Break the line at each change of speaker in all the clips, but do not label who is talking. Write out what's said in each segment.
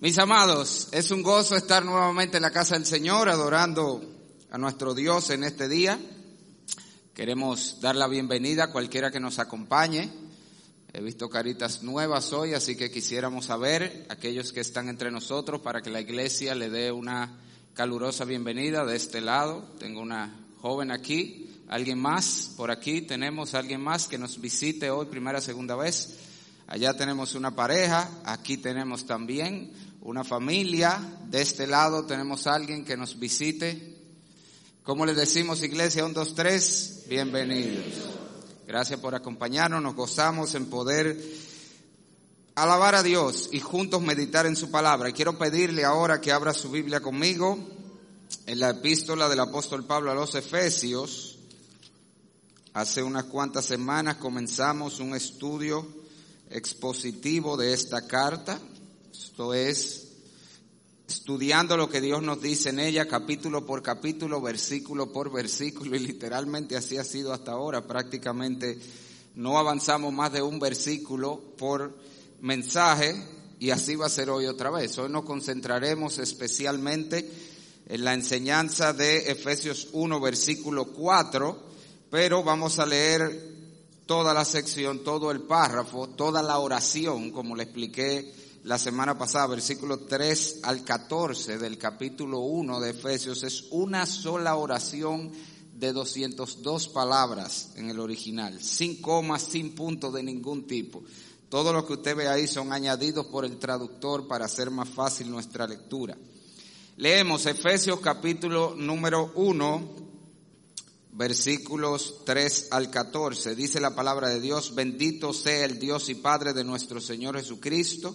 Mis amados, es un gozo estar nuevamente en la casa del Señor adorando a nuestro Dios en este día. Queremos dar la bienvenida a cualquiera que nos acompañe. He visto caritas nuevas hoy, así que quisiéramos saber aquellos que están entre nosotros para que la iglesia le dé una calurosa bienvenida de este lado. Tengo una joven aquí, alguien más por aquí, tenemos alguien más que nos visite hoy primera, segunda vez. Allá tenemos una pareja, aquí tenemos también una familia. De este lado tenemos a alguien que nos visite. ¿Cómo le decimos, iglesia? Un, dos, tres. Bienvenidos. Gracias por acompañarnos. Nos gozamos en poder alabar a Dios y juntos meditar en su palabra. Y quiero pedirle ahora que abra su Biblia conmigo en la epístola del apóstol Pablo a los Efesios. Hace unas cuantas semanas comenzamos un estudio expositivo de esta carta. Esto es estudiando lo que Dios nos dice en ella, capítulo por capítulo, versículo por versículo, y literalmente así ha sido hasta ahora. Prácticamente no avanzamos más de un versículo por mensaje, y así va a ser hoy otra vez. Hoy nos concentraremos especialmente en la enseñanza de Efesios 1, versículo 4, pero vamos a leer toda la sección, todo el párrafo, toda la oración, como le expliqué la semana pasada, versículo 3 al 14 del capítulo 1 de Efesios, es una sola oración de 202 palabras en el original, sin comas, sin puntos de ningún tipo. Todo lo que usted ve ahí son añadidos por el traductor para hacer más fácil nuestra lectura. Leemos Efesios capítulo número 1, versículos 3 al 14. Dice la palabra de Dios, bendito sea el Dios y Padre de nuestro Señor Jesucristo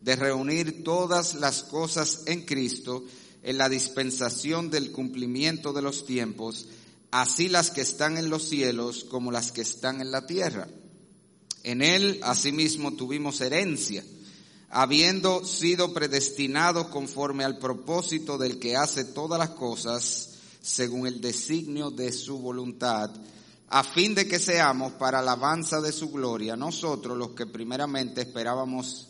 de reunir todas las cosas en Cristo en la dispensación del cumplimiento de los tiempos, así las que están en los cielos como las que están en la tierra. En él asimismo tuvimos herencia, habiendo sido predestinados conforme al propósito del que hace todas las cosas según el designio de su voluntad, a fin de que seamos para alabanza de su gloria, nosotros los que primeramente esperábamos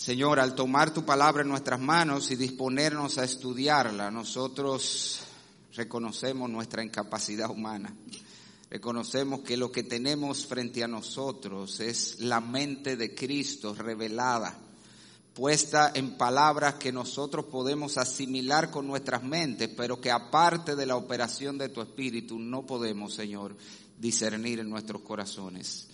Señor, al tomar tu palabra en nuestras manos y disponernos a estudiarla, nosotros reconocemos nuestra incapacidad humana. Reconocemos que lo que tenemos frente a nosotros es la mente de Cristo revelada, puesta en palabras que nosotros podemos asimilar con nuestras mentes, pero que aparte de la operación de tu Espíritu no podemos, Señor, discernir en nuestros corazones.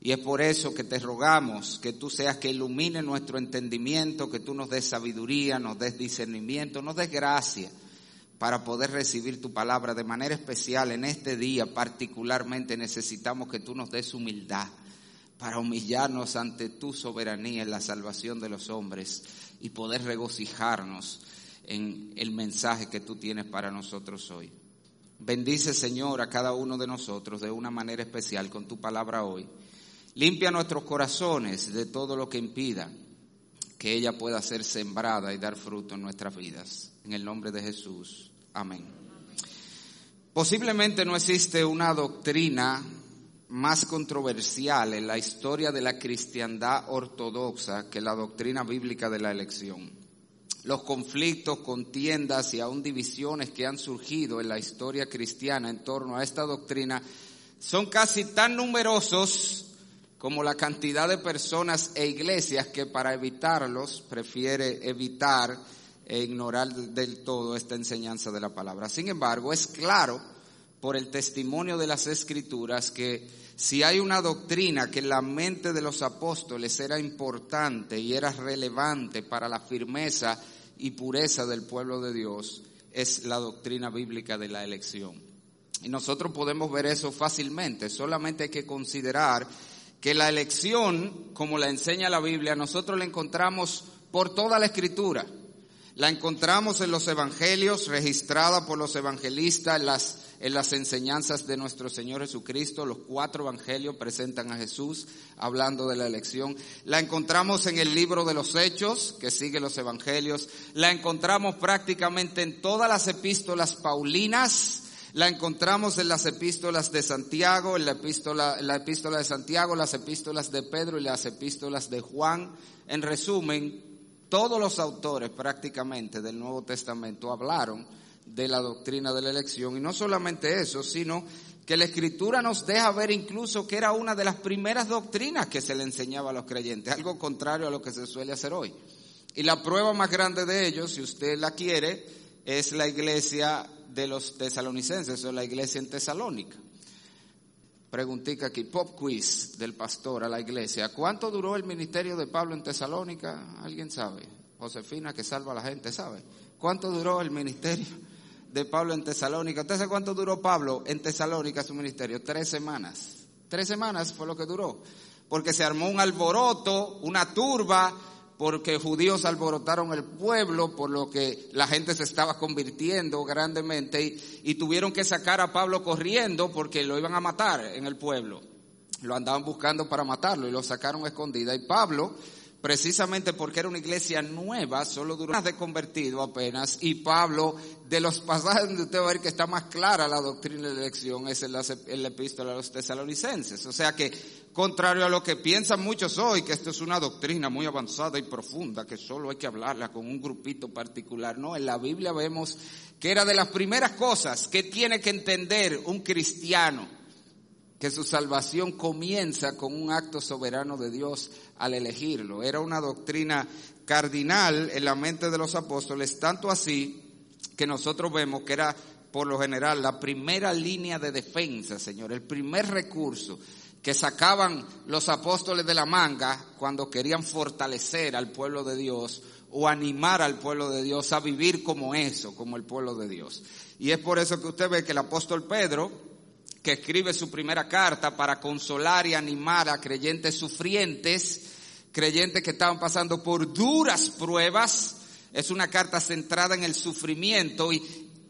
Y es por eso que te rogamos que tú seas que ilumine nuestro entendimiento, que tú nos des sabiduría, nos des discernimiento, nos des gracia para poder recibir tu palabra de manera especial en este día. Particularmente necesitamos que tú nos des humildad para humillarnos ante tu soberanía en la salvación de los hombres y poder regocijarnos en el mensaje que tú tienes para nosotros hoy. Bendice, Señor, a cada uno de nosotros de una manera especial con tu palabra hoy. Limpia nuestros corazones de todo lo que impida que ella pueda ser sembrada y dar fruto en nuestras vidas. En el nombre de Jesús. Amén. Posiblemente no existe una doctrina más controversial en la historia de la cristiandad ortodoxa que la doctrina bíblica de la elección. Los conflictos, contiendas y aún divisiones que han surgido en la historia cristiana en torno a esta doctrina son casi tan numerosos como la cantidad de personas e iglesias que para evitarlos prefiere evitar e ignorar del todo esta enseñanza de la palabra. Sin embargo, es claro por el testimonio de las escrituras que si hay una doctrina que en la mente de los apóstoles era importante y era relevante para la firmeza y pureza del pueblo de Dios, es la doctrina bíblica de la elección. Y nosotros podemos ver eso fácilmente, solamente hay que considerar que la elección, como la enseña la Biblia, nosotros la encontramos por toda la escritura. La encontramos en los evangelios, registrada por los evangelistas en las, en las enseñanzas de nuestro Señor Jesucristo. Los cuatro evangelios presentan a Jesús hablando de la elección. La encontramos en el libro de los Hechos, que sigue los evangelios. La encontramos prácticamente en todas las epístolas paulinas. La encontramos en las epístolas de Santiago, en la epístola, en la epístola de Santiago, las epístolas de Pedro y las epístolas de Juan. En resumen, todos los autores prácticamente del Nuevo Testamento hablaron de la doctrina de la elección y no solamente eso, sino que la escritura nos deja ver incluso que era una de las primeras doctrinas que se le enseñaba a los creyentes, algo contrario a lo que se suele hacer hoy. Y la prueba más grande de ello, si usted la quiere, es la iglesia de los tesalonicenses o la iglesia en Tesalónica. Preguntica aquí, pop quiz del pastor a la iglesia. ¿Cuánto duró el ministerio de Pablo en Tesalónica? ¿Alguien sabe? Josefina que salva a la gente, ¿sabe? ¿Cuánto duró el ministerio de Pablo en Tesalónica? ¿Usted sabe cuánto duró Pablo en Tesalónica su ministerio? Tres semanas. Tres semanas fue lo que duró. Porque se armó un alboroto, una turba, porque judíos alborotaron el pueblo, por lo que la gente se estaba convirtiendo grandemente y, tuvieron que sacar a Pablo corriendo porque lo iban a matar en el pueblo. Lo andaban buscando para matarlo y lo sacaron escondida. Y Pablo precisamente porque era una iglesia nueva, solo duró de convertido apenas, y Pablo, de los pasajes donde usted va a ver que está más clara la doctrina de la elección, es en la, epístola a los tesalonicenses. O sea que, contrario a lo que piensan muchos hoy, que esto es una doctrina muy avanzada y profunda, que solo hay que hablarla con un grupito particular, no, en la Biblia vemos que era de las primeras cosas que tiene que entender un cristiano, que su salvación comienza con un acto soberano de Dios al elegirlo. Era una doctrina cardinal en la mente de los apóstoles, tanto así que nosotros vemos que era por lo general la primera línea de defensa, Señor, el primer recurso que sacaban los apóstoles de la manga cuando querían fortalecer al pueblo de Dios o animar al pueblo de Dios a vivir como eso, como el pueblo de Dios. Y es por eso que usted ve que el apóstol Pedro, que escribe su primera carta para consolar y animar a creyentes sufrientes, creyentes que estaban pasando por duras pruebas. Es una carta centrada en el sufrimiento y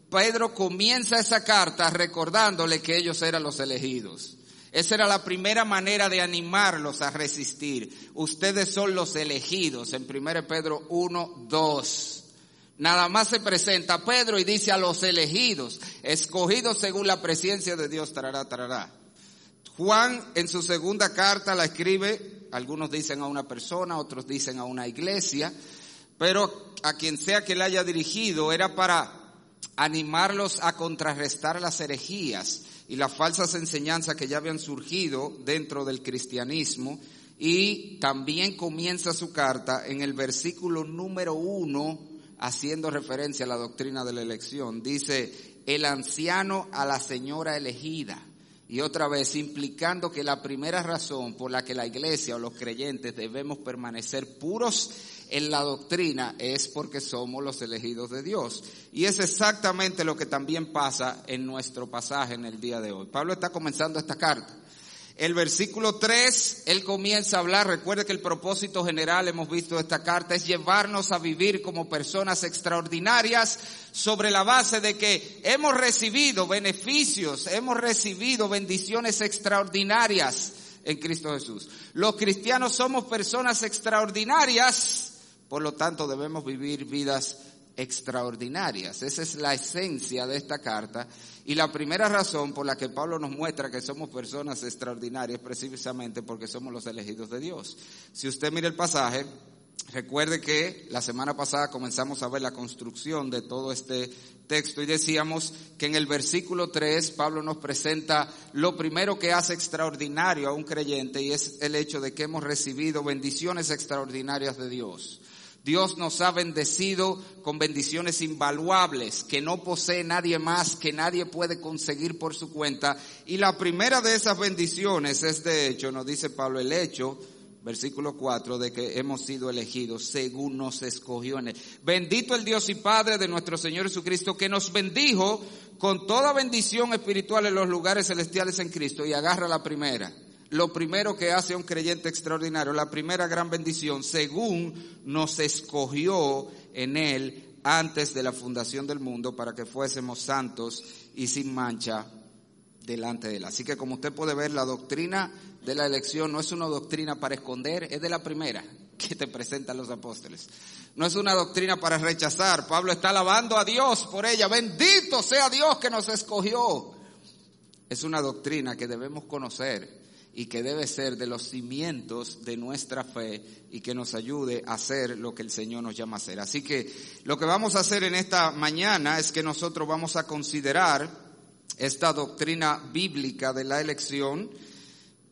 Pedro comienza esa carta recordándole que ellos eran los elegidos. Esa era la primera manera de animarlos a resistir. Ustedes son los elegidos en 1 Pedro 1, 2. Nada más se presenta Pedro y dice a los elegidos, escogidos según la presencia de Dios, tarará, tarará. Juan en su segunda carta la escribe, algunos dicen a una persona, otros dicen a una iglesia, pero a quien sea que le haya dirigido era para animarlos a contrarrestar las herejías y las falsas enseñanzas que ya habían surgido dentro del cristianismo. Y también comienza su carta en el versículo número uno haciendo referencia a la doctrina de la elección. Dice, el anciano a la señora elegida. Y otra vez, implicando que la primera razón por la que la iglesia o los creyentes debemos permanecer puros en la doctrina es porque somos los elegidos de Dios. Y es exactamente lo que también pasa en nuestro pasaje en el día de hoy. Pablo está comenzando esta carta el versículo 3, él comienza a hablar, recuerde que el propósito general, hemos visto esta carta, es llevarnos a vivir como personas extraordinarias sobre la base de que hemos recibido beneficios, hemos recibido bendiciones extraordinarias en Cristo Jesús. Los cristianos somos personas extraordinarias, por lo tanto debemos vivir vidas extraordinarias. Esa es la esencia de esta carta. Y la primera razón por la que Pablo nos muestra que somos personas extraordinarias precisamente porque somos los elegidos de Dios. Si usted mira el pasaje, recuerde que la semana pasada comenzamos a ver la construcción de todo este texto y decíamos que en el versículo 3 Pablo nos presenta lo primero que hace extraordinario a un creyente y es el hecho de que hemos recibido bendiciones extraordinarias de Dios. Dios nos ha bendecido con bendiciones invaluables que no posee nadie más, que nadie puede conseguir por su cuenta. Y la primera de esas bendiciones es de hecho, nos dice Pablo, el hecho, versículo 4, de que hemos sido elegidos según nos escogió en él. Bendito el Dios y Padre de nuestro Señor Jesucristo que nos bendijo con toda bendición espiritual en los lugares celestiales en Cristo. Y agarra la primera lo primero que hace un creyente extraordinario, la primera gran bendición, según nos escogió en Él antes de la fundación del mundo para que fuésemos santos y sin mancha delante de Él. Así que como usted puede ver, la doctrina de la elección no es una doctrina para esconder, es de la primera que te presentan los apóstoles. No es una doctrina para rechazar. Pablo está alabando a Dios por ella. Bendito sea Dios que nos escogió. Es una doctrina que debemos conocer y que debe ser de los cimientos de nuestra fe y que nos ayude a hacer lo que el Señor nos llama a hacer. Así que lo que vamos a hacer en esta mañana es que nosotros vamos a considerar esta doctrina bíblica de la elección,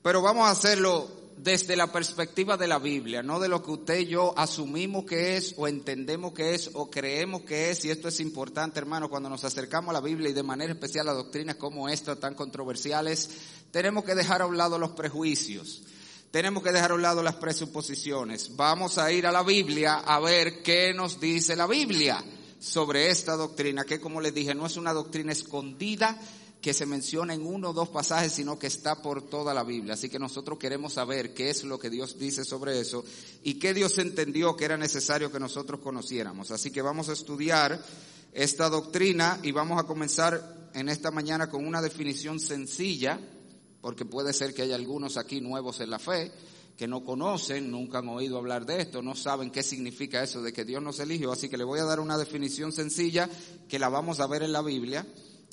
pero vamos a hacerlo desde la perspectiva de la Biblia, no de lo que usted y yo asumimos que es o entendemos que es o creemos que es, y esto es importante, hermano, cuando nos acercamos a la Biblia y de manera especial a doctrinas como esta tan controversiales, tenemos que dejar a un lado los prejuicios. Tenemos que dejar a un lado las presuposiciones. Vamos a ir a la Biblia a ver qué nos dice la Biblia sobre esta doctrina, que como les dije, no es una doctrina escondida, que se menciona en uno o dos pasajes, sino que está por toda la Biblia. Así que nosotros queremos saber qué es lo que Dios dice sobre eso y qué Dios entendió que era necesario que nosotros conociéramos. Así que vamos a estudiar esta doctrina y vamos a comenzar en esta mañana con una definición sencilla, porque puede ser que haya algunos aquí nuevos en la fe que no conocen, nunca han oído hablar de esto, no saben qué significa eso de que Dios nos eligió, así que le voy a dar una definición sencilla que la vamos a ver en la Biblia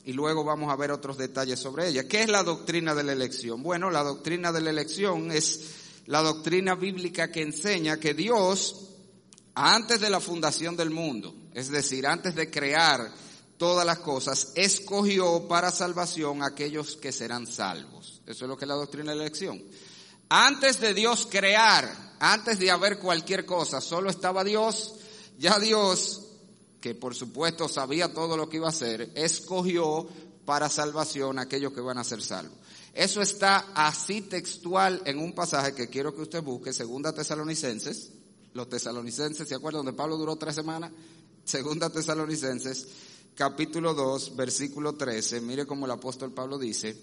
y luego vamos a ver otros detalles sobre ella. ¿Qué es la doctrina de la elección? Bueno, la doctrina de la elección es la doctrina bíblica que enseña que Dios, antes de la fundación del mundo, es decir, antes de crear todas las cosas, escogió para salvación a aquellos que serán salvos. Eso es lo que es la doctrina de la elección. Antes de Dios crear, antes de haber cualquier cosa, solo estaba Dios, ya Dios que por supuesto sabía todo lo que iba a hacer, escogió para salvación a aquellos que van a ser salvos. Eso está así textual en un pasaje que quiero que usted busque, Segunda Tesalonicenses. Los tesalonicenses, ¿se acuerdan donde Pablo duró tres semanas? Segunda Tesalonicenses, capítulo 2, versículo 13. Mire cómo el apóstol Pablo dice.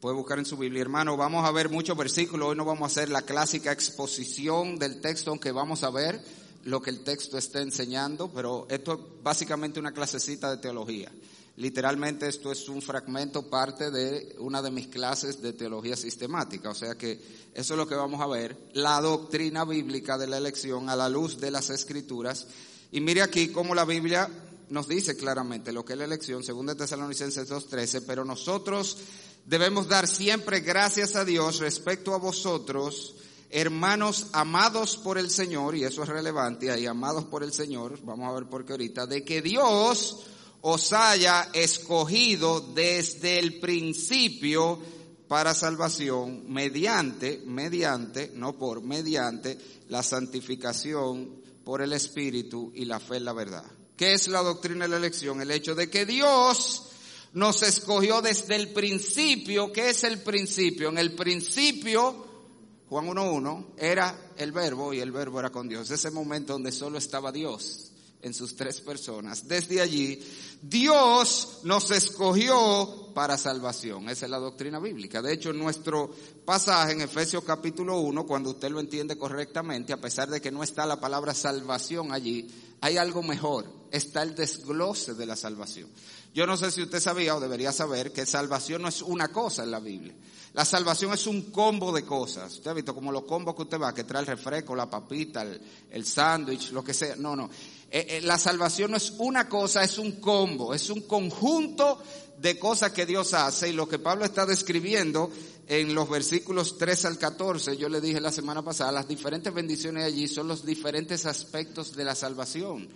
Puede buscar en su Biblia, hermano. Vamos a ver muchos versículos. Hoy no vamos a hacer la clásica exposición del texto, aunque vamos a ver lo que el texto está enseñando, pero esto es básicamente una clasecita de teología. Literalmente esto es un fragmento, parte de una de mis clases de teología sistemática. O sea que eso es lo que vamos a ver, la doctrina bíblica de la elección a la luz de las escrituras. Y mire aquí cómo la Biblia nos dice claramente lo que es la elección, según de Tesalonicenses 2.13, pero nosotros debemos dar siempre gracias a Dios respecto a vosotros, hermanos amados por el Señor, y eso es relevante, ahí amados por el Señor, vamos a ver por qué ahorita, de que Dios os haya escogido desde el principio para salvación mediante, mediante, no por, mediante la santificación por el Espíritu y la fe en la verdad. ¿Qué es la doctrina de la elección? El hecho de que Dios nos escogió desde el principio. ¿Qué es el principio? En el principio Juan 1.1 era el verbo y el verbo era con Dios. Ese momento donde solo estaba Dios en sus tres personas. Desde allí, Dios nos escogió para salvación. Esa es la doctrina bíblica. De hecho, nuestro pasaje en Efesios capítulo 1, cuando usted lo entiende correctamente, a pesar de que no está la palabra salvación allí, hay algo mejor. Está el desglose de la salvación. Yo no sé si usted sabía o debería saber que salvación no es una cosa en la Biblia. La salvación es un combo de cosas. Usted ha visto como los combos que usted va, que trae el refresco, la papita, el, sándwich, lo que sea. No, no. Eh, eh, la salvación no es una cosa, es un combo, es un conjunto de cosas que Dios hace. Y lo que Pablo está describiendo en los versículos 3 al 14, yo le dije la semana pasada, las diferentes bendiciones allí son los diferentes aspectos de la salvación.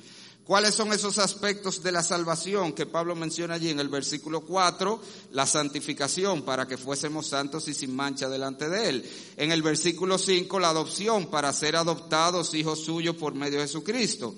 ¿Cuáles son esos aspectos de la salvación que Pablo menciona allí en el versículo 4? La santificación para que fuésemos santos y sin mancha delante de Él. En el versículo 5, la adopción para ser adoptados hijos suyos por medio de Jesucristo.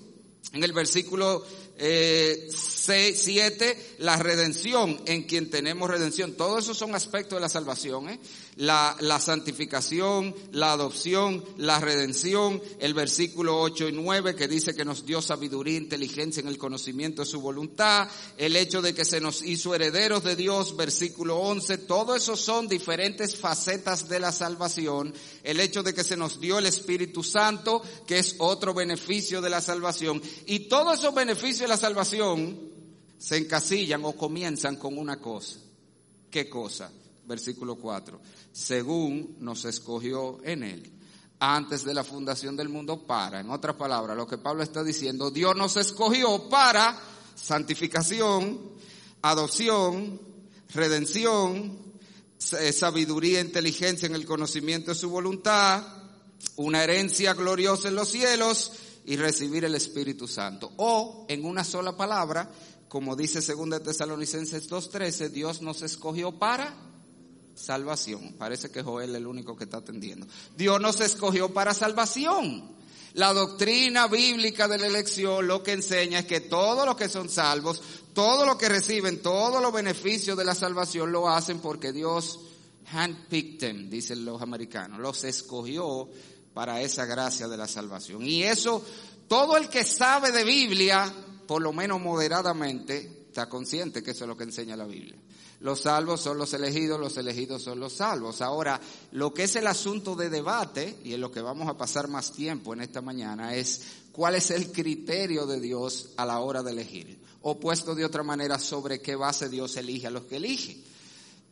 En el versículo eh, 7, la redención, en quien tenemos redención. Todos esos son aspectos de la salvación. ¿eh? La, la, santificación, la adopción, la redención. El versículo 8 y 9 que dice que nos dio sabiduría e inteligencia en el conocimiento de su voluntad. El hecho de que se nos hizo herederos de Dios, versículo 11. Todo eso son diferentes facetas de la salvación. El hecho de que se nos dio el Espíritu Santo, que es otro beneficio de la salvación. Y todos esos beneficios la salvación se encasillan o comienzan con una cosa. ¿Qué cosa? Versículo 4. Según nos escogió en él antes de la fundación del mundo para, en otras palabras, lo que Pablo está diciendo, Dios nos escogió para santificación, adopción, redención, eh, sabiduría, inteligencia en el conocimiento de su voluntad, una herencia gloriosa en los cielos y recibir el Espíritu Santo. O, en una sola palabra, como dice 2 Tesalonicenses 2.13, Dios nos escogió para salvación. Parece que Joel es el único que está atendiendo. Dios nos escogió para salvación. La doctrina bíblica de la elección lo que enseña es que todos los que son salvos, todos los que reciben todos los beneficios de la salvación lo hacen porque Dios handpicked them, dicen los americanos, los escogió para esa gracia de la salvación. Y eso, todo el que sabe de Biblia, por lo menos moderadamente, está consciente que eso es lo que enseña la Biblia. Los salvos son los elegidos, los elegidos son los salvos. Ahora, lo que es el asunto de debate, y en lo que vamos a pasar más tiempo en esta mañana, es cuál es el criterio de Dios a la hora de elegir. O puesto de otra manera, sobre qué base Dios elige a los que elige.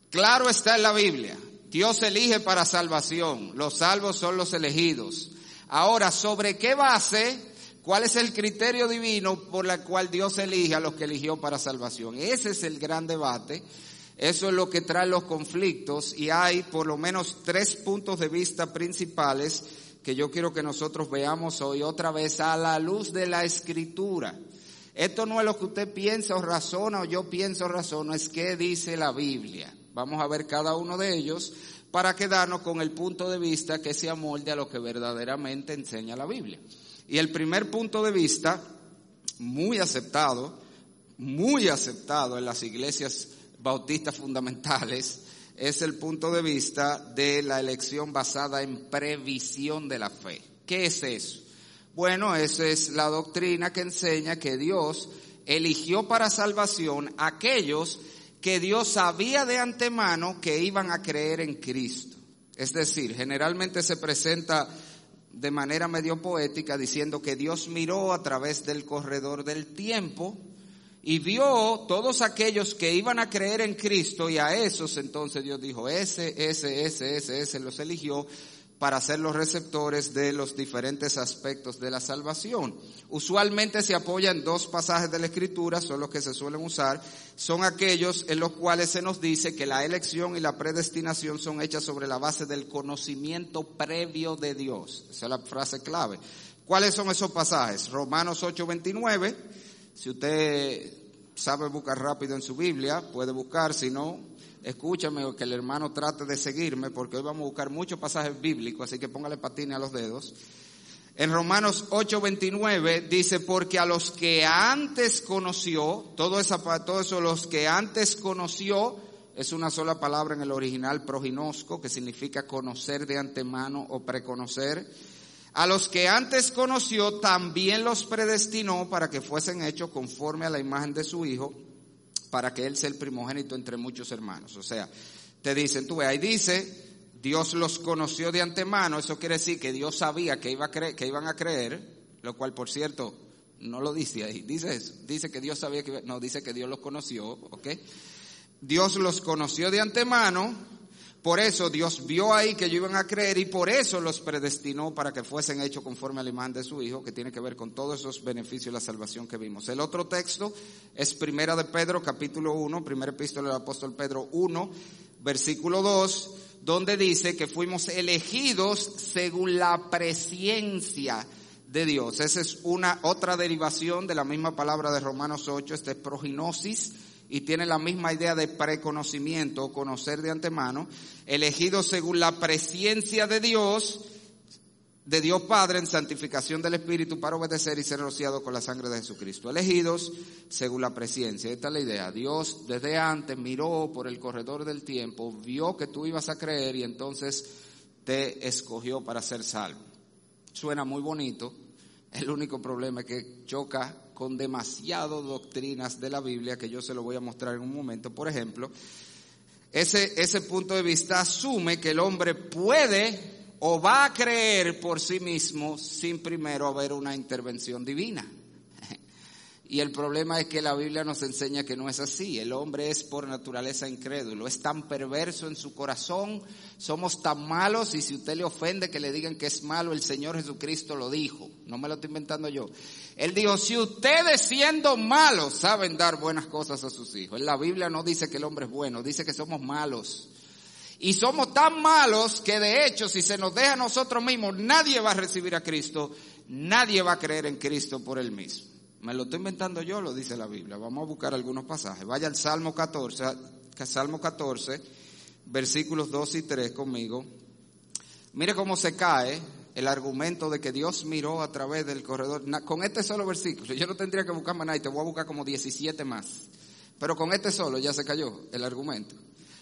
Claro está en la Biblia, Dios elige para salvación, los salvos son los elegidos. Ahora, ¿sobre qué base? ¿Cuál es el criterio divino por el cual Dios elige a los que eligió para salvación? Ese es el gran debate. Eso es lo que trae los conflictos y hay por lo menos tres puntos de vista principales que yo quiero que nosotros veamos hoy otra vez a la luz de la escritura. Esto no es lo que usted piensa o razona o yo pienso o razono, es qué dice la Biblia. Vamos a ver cada uno de ellos para quedarnos con el punto de vista que se amolde a lo que verdaderamente enseña la Biblia. Y el primer punto de vista, muy aceptado, muy aceptado en las iglesias bautistas fundamentales, es el punto de vista de la elección basada en previsión de la fe. ¿Qué es eso? Bueno, esa es la doctrina que enseña que Dios eligió para salvación aquellos que Dios sabía de antemano que iban a creer en Cristo. Es decir, generalmente se presenta de manera medio poética diciendo que Dios miró a través del corredor del tiempo y vio todos aquellos que iban a creer en Cristo y a esos entonces Dios dijo, ese, ese, ese, ese, ese los eligió para ser los receptores de los diferentes aspectos de la salvación. Usualmente se apoya en dos pasajes de la Escritura, son los que se suelen usar, son aquellos en los cuales se nos dice que la elección y la predestinación son hechas sobre la base del conocimiento previo de Dios. Esa es la frase clave. ¿Cuáles son esos pasajes? Romanos 8:29, si usted sabe buscar rápido en su Biblia, puede buscar, si no, escúchame o que el hermano trate de seguirme, porque hoy vamos a buscar muchos pasajes bíblicos, así que póngale patines a los dedos. En Romanos 8:29 dice, porque a los que antes conoció, todo, esa, todo eso, los que antes conoció, es una sola palabra en el original proginosco, que significa conocer de antemano o preconocer. A los que antes conoció, también los predestinó para que fuesen hechos conforme a la imagen de su Hijo para que Él sea el primogénito entre muchos hermanos. O sea, te dicen, tú ve, ahí dice, Dios los conoció de antemano, eso quiere decir que Dios sabía que, iba a que iban a creer, lo cual por cierto No lo dice ahí, dice eso. Dice que Dios sabía que, no, dice que Dios los conoció, ¿ok? Dios los conoció de antemano, por eso Dios vio ahí que ellos iban a creer y por eso los predestinó para que fuesen hechos conforme al imán de su Hijo, que tiene que ver con todos esos beneficios de la salvación que vimos. El otro texto es Primera de Pedro, capítulo 1, primera epístola del apóstol Pedro 1, versículo 2, donde dice que fuimos elegidos según la presencia de Dios. Esa es una otra derivación de la misma palabra de Romanos 8, este es prognosis y tiene la misma idea de preconocimiento conocer de antemano, elegidos según la presencia de Dios, de Dios Padre en santificación del Espíritu para obedecer y ser rociado con la sangre de Jesucristo. Elegidos según la presencia. Esta es la idea. Dios desde antes miró por el corredor del tiempo, vio que tú ibas a creer y entonces te escogió para ser salvo. Suena muy bonito. El único problema es que choca con demasiadas doctrinas de la Biblia que yo se lo voy a mostrar en un momento. Por ejemplo, ese, ese punto de vista asume que el hombre puede o va a creer por sí mismo sin primero haber una intervención divina. Y el problema es que la Biblia nos enseña que no es así. El hombre es por naturaleza incrédulo, es tan perverso en su corazón, somos tan malos y si usted le ofende que le digan que es malo, el Señor Jesucristo lo dijo, no me lo estoy inventando yo. Él dijo, si ustedes siendo malos saben dar buenas cosas a sus hijos. La Biblia no dice que el hombre es bueno, dice que somos malos. Y somos tan malos que de hecho si se nos deja a nosotros mismos, nadie va a recibir a Cristo, nadie va a creer en Cristo por él mismo. Me lo estoy inventando yo, lo dice la Biblia. Vamos a buscar algunos pasajes. Vaya al Salmo 14, Salmo 14, versículos 2 y 3 conmigo. Mire cómo se cae el argumento de que Dios miró a través del corredor. Con este solo versículo, yo no tendría que buscar más nada y te voy a buscar como 17 más. Pero con este solo ya se cayó el argumento.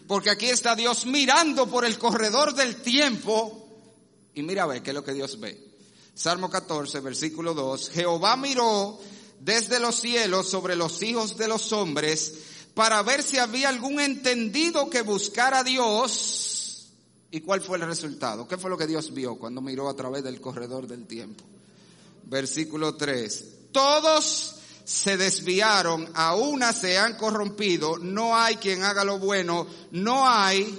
Porque aquí está Dios mirando por el corredor del tiempo y mira a ver qué es lo que Dios ve. Salmo 14, versículo 2. Jehová miró desde los cielos sobre los hijos de los hombres para ver si había algún entendido que buscara a Dios. ¿Y cuál fue el resultado? ¿Qué fue lo que Dios vio cuando miró a través del corredor del tiempo? Versículo 3. Todos se desviaron, a una se han corrompido, no hay quien haga lo bueno, no hay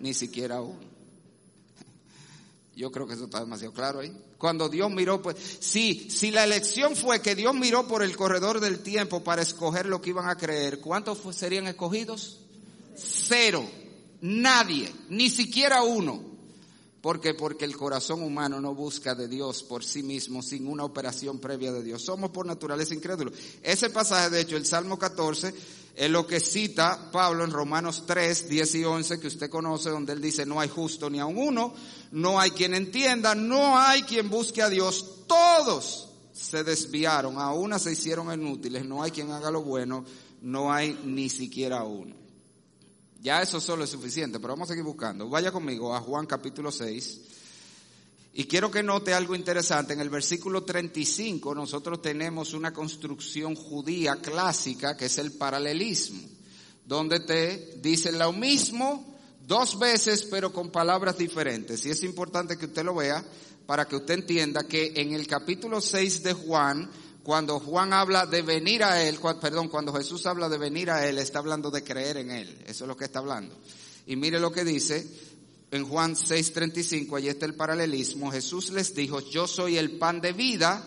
ni siquiera uno. Yo creo que eso está demasiado claro ahí. Cuando Dios miró, pues, sí, si la elección fue que Dios miró por el corredor del tiempo para escoger lo que iban a creer, ¿cuántos serían escogidos? Cero. Nadie, ni siquiera uno. ¿Por qué? Porque el corazón humano no busca de Dios por sí mismo sin una operación previa de Dios. Somos por naturaleza incrédulos. Ese pasaje, de hecho, el Salmo 14, es lo que cita Pablo en Romanos 3, 10 y 11, que usted conoce, donde él dice, no hay justo ni a uno, no hay quien entienda, no hay quien busque a Dios. Todos se desviaron, a una se hicieron inútiles, no hay quien haga lo bueno, no hay ni siquiera uno. Ya eso solo es suficiente, pero vamos a seguir buscando. Vaya conmigo a Juan capítulo 6. Y quiero que note algo interesante. En el versículo 35 nosotros tenemos una construcción judía clásica que es el paralelismo, donde te dice lo mismo dos veces pero con palabras diferentes. Y es importante que usted lo vea para que usted entienda que en el capítulo 6 de Juan cuando Juan habla de venir a Él, perdón, cuando Jesús habla de venir a Él, está hablando de creer en Él. Eso es lo que está hablando. Y mire lo que dice en Juan 6:35, allí está el paralelismo. Jesús les dijo, yo soy el pan de vida,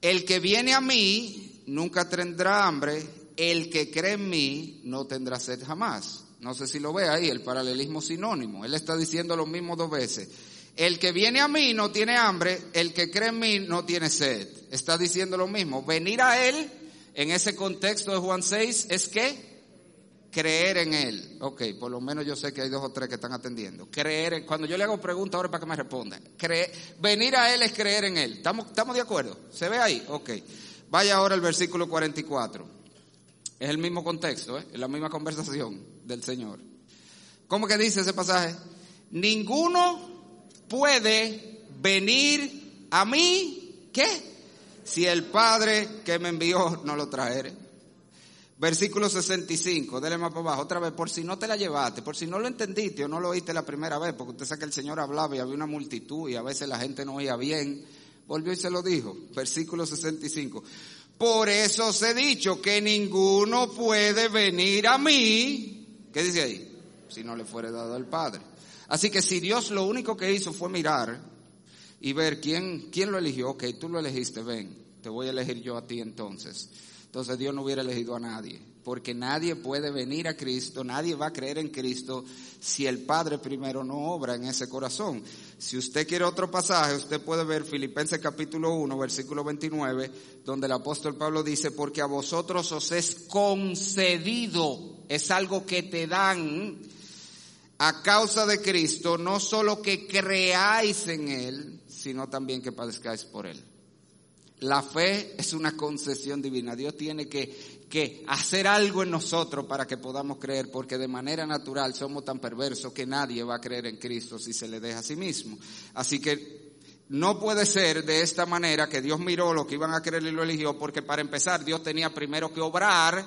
el que viene a mí nunca tendrá hambre, el que cree en mí no tendrá sed jamás. No sé si lo ve ahí, el paralelismo sinónimo. Él está diciendo lo mismo dos veces. El que viene a mí no tiene hambre, el que cree en mí no tiene sed. Está diciendo lo mismo. Venir a Él, en ese contexto de Juan 6, es que creer en Él. Ok, por lo menos yo sé que hay dos o tres que están atendiendo. Creer en, cuando yo le hago preguntas ahora para que me respondan. venir a Él es creer en Él. ¿Estamos, ¿Estamos de acuerdo? ¿Se ve ahí? Ok. Vaya ahora al versículo 44. Es el mismo contexto, ¿eh? es la misma conversación del Señor. ¿Cómo que dice ese pasaje? Ninguno puede venir a mí, ¿qué? Si el Padre que me envió no lo traere. Versículo 65, dele más para abajo, otra vez, por si no te la llevaste, por si no lo entendiste o no lo oíste la primera vez, porque usted sabe que el Señor hablaba y había una multitud y a veces la gente no oía bien, Volvió y se lo dijo. Versículo 65. Por eso os he dicho que ninguno puede venir a mí. ¿Qué dice ahí? Si no le fuere dado al Padre. Así que si Dios lo único que hizo fue mirar y ver quién, quién lo eligió, ok, tú lo elegiste, ven, te voy a elegir yo a ti entonces. Entonces Dios no hubiera elegido a nadie, porque nadie puede venir a Cristo, nadie va a creer en Cristo si el Padre primero no obra en ese corazón. Si usted quiere otro pasaje, usted puede ver Filipenses capítulo 1, versículo 29, donde el apóstol Pablo dice, porque a vosotros os es concedido, es algo que te dan a causa de Cristo, no solo que creáis en Él, sino también que padezcáis por Él. La fe es una concesión divina. Dios tiene que, que, hacer algo en nosotros para que podamos creer, porque de manera natural somos tan perversos que nadie va a creer en Cristo si se le deja a sí mismo. Así que no puede ser de esta manera que Dios miró lo que iban a creer y lo eligió, porque para empezar Dios tenía primero que obrar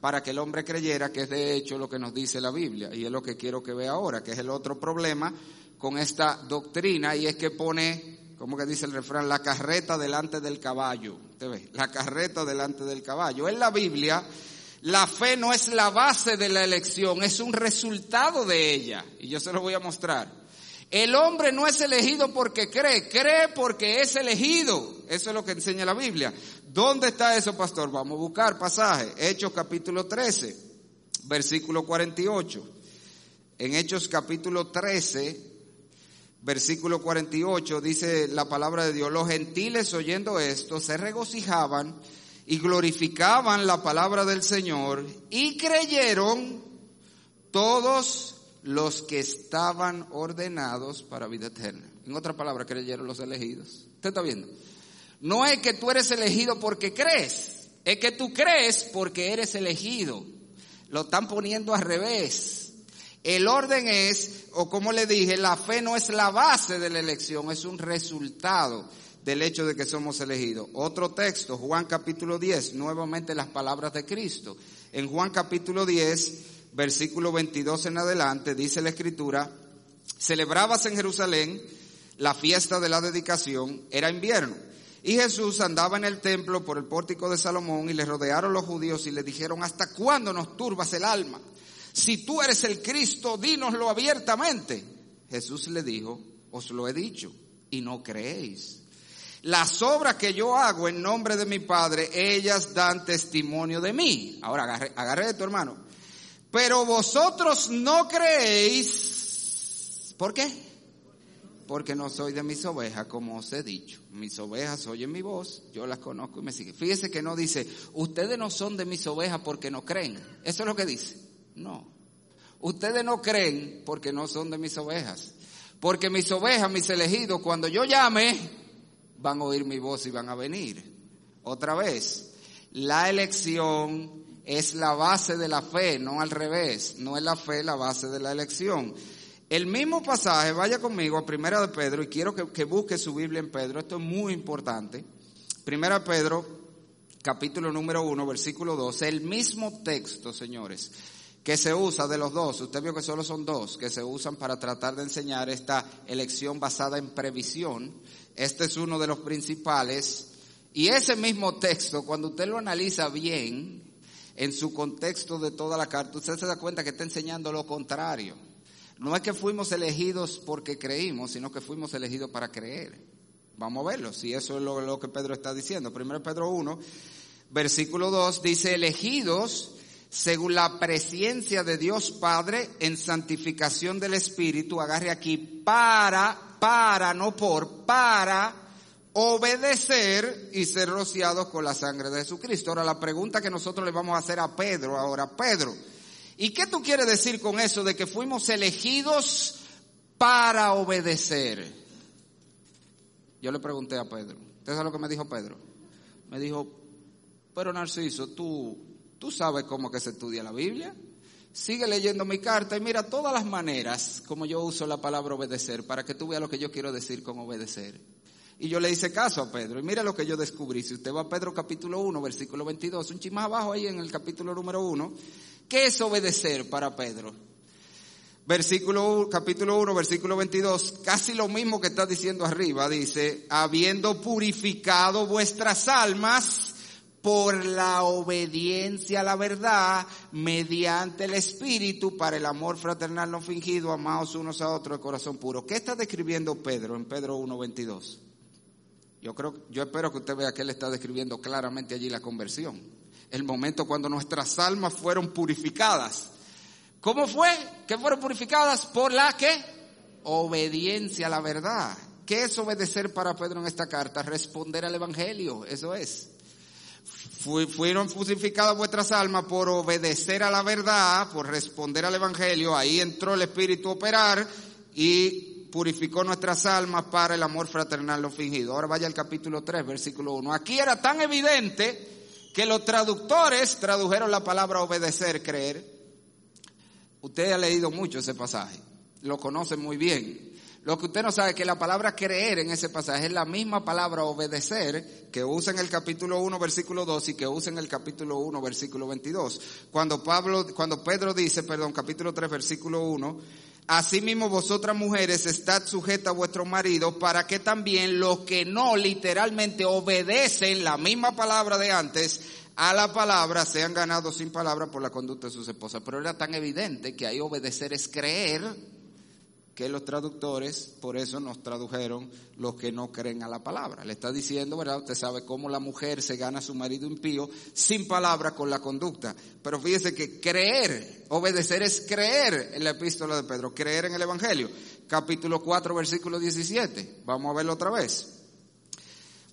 para que el hombre creyera que es de hecho lo que nos dice la Biblia. Y es lo que quiero que vea ahora, que es el otro problema con esta doctrina, y es que pone ¿cómo que dice el refrán? La carreta delante del caballo. ¿Te ve? La carreta delante del caballo. En la Biblia, la fe no es la base de la elección, es un resultado de ella. Y yo se lo voy a mostrar. El hombre no es elegido porque cree, cree porque es elegido. Eso es lo que enseña la Biblia. ¿Dónde está eso, pastor? Vamos a buscar pasaje. Hechos capítulo 13, versículo 48. En Hechos capítulo 13, versículo 48, dice la palabra de Dios, los gentiles oyendo esto se regocijaban y glorificaban la palabra del Señor y creyeron todos los que estaban ordenados para vida eterna. En otra palabra, creyeron los elegidos. ¿Usted está viendo? No es que tú eres elegido porque crees, es que tú crees porque eres elegido. Lo están poniendo al revés. El orden es, o como le dije, la fe no es la base de la elección, es un resultado del hecho de que somos elegidos. Otro texto, Juan capítulo 10, nuevamente las palabras de Cristo. En Juan capítulo 10, versículo 22 en adelante, dice la escritura, celebrabas en Jerusalén la fiesta de la dedicación, era invierno. Y Jesús andaba en el templo por el pórtico de Salomón y le rodearon los judíos y le dijeron, ¿hasta cuándo nos turbas el alma? Si tú eres el Cristo, dínoslo abiertamente. Jesús le dijo, os lo he dicho y no creéis. Las obras que yo hago en nombre de mi Padre, ellas dan testimonio de mí. Ahora agarre, agarre de tu hermano. Pero vosotros no creéis. ¿Por qué? Porque no soy de mis ovejas, como os he dicho. Mis ovejas oyen mi voz, yo las conozco y me siguen. Fíjese que no dice, ustedes no son de mis ovejas porque no creen. Eso es lo que dice. No. Ustedes no creen porque no son de mis ovejas. Porque mis ovejas, mis elegidos, cuando yo llame, van a oír mi voz y van a venir. Otra vez, la elección es la base de la fe, no al revés. No es la fe la base de la elección. El mismo pasaje, vaya conmigo a Primera de Pedro y quiero que, que busque su Biblia en Pedro. Esto es muy importante. Primera de Pedro, capítulo número 1, versículo 2. El mismo texto, señores que se usa de los dos, usted vio que solo son dos que se usan para tratar de enseñar esta elección basada en previsión. Este es uno de los principales. Y ese mismo texto, cuando usted lo analiza bien, en su contexto de toda la carta, usted se da cuenta que está enseñando lo contrario. No es que fuimos elegidos porque creímos, sino que fuimos elegidos para creer. Vamos a verlo, si eso es lo, que Pedro está diciendo. Primero Pedro 1, versículo 2, dice, elegidos según la presencia de Dios Padre en santificación del Espíritu, agarre aquí, para, para, no por, para obedecer y ser rociados con la sangre de Jesucristo. Ahora la pregunta que nosotros le vamos a hacer a Pedro, ahora, Pedro, ¿y qué tú quieres decir con eso de que fuimos elegidos para obedecer? Yo le pregunté a Pedro, ¿usted sabe lo que me dijo Pedro? Me dijo, pero Narciso, tú Tú sabes cómo que se estudia la Biblia. Sigue leyendo mi carta y mira todas las maneras como yo uso la palabra obedecer para que tú veas lo que yo quiero decir con obedecer. Y yo le hice caso a Pedro. Y mira lo que yo descubrí. Si usted va a Pedro capítulo 1, versículo 22, un chimás abajo ahí en el capítulo número 1, ¿qué es obedecer para Pedro? versículo, capítulo 1, versículo 22, casi lo mismo que está diciendo arriba, dice, habiendo purificado vuestras almas por la obediencia a la verdad, mediante el Espíritu, para el amor fraternal no fingido, amados unos a otros de corazón puro. ¿Qué está describiendo Pedro en Pedro 1, 22? Yo creo, yo espero que usted vea que él está describiendo claramente allí la conversión. El momento cuando nuestras almas fueron purificadas ¿Cómo fue que fueron purificadas? Por la que obediencia a la verdad. ¿Qué es obedecer para Pedro en esta carta? Responder al Evangelio, eso es. Fueron purificadas vuestras almas por obedecer a la verdad, por responder al Evangelio. Ahí entró el Espíritu a operar y purificó nuestras almas para el amor fraternal lo fingido. Ahora vaya al capítulo 3, versículo 1. Aquí era tan evidente que los traductores tradujeron la palabra obedecer, creer, Usted ha leído mucho ese pasaje, lo conoce muy bien. Lo que usted no sabe es que la palabra creer en ese pasaje es la misma palabra obedecer que usa en el capítulo 1 versículo 2 y que usa en el capítulo 1 versículo 22. Cuando Pablo, cuando Pedro dice, perdón, capítulo 3 versículo 1, Asimismo vosotras mujeres estad sujetas a vuestro marido para que también los que no literalmente obedecen la misma palabra de antes a la palabra sean ganados sin palabra por la conducta de sus esposas. Pero era tan evidente que ahí obedecer es creer que los traductores, por eso nos tradujeron los que no creen a la palabra. Le está diciendo, ¿verdad? Usted sabe cómo la mujer se gana a su marido impío sin palabra con la conducta. Pero fíjese que creer, obedecer es creer en la epístola de Pedro, creer en el Evangelio. Capítulo 4, versículo 17. Vamos a verlo otra vez.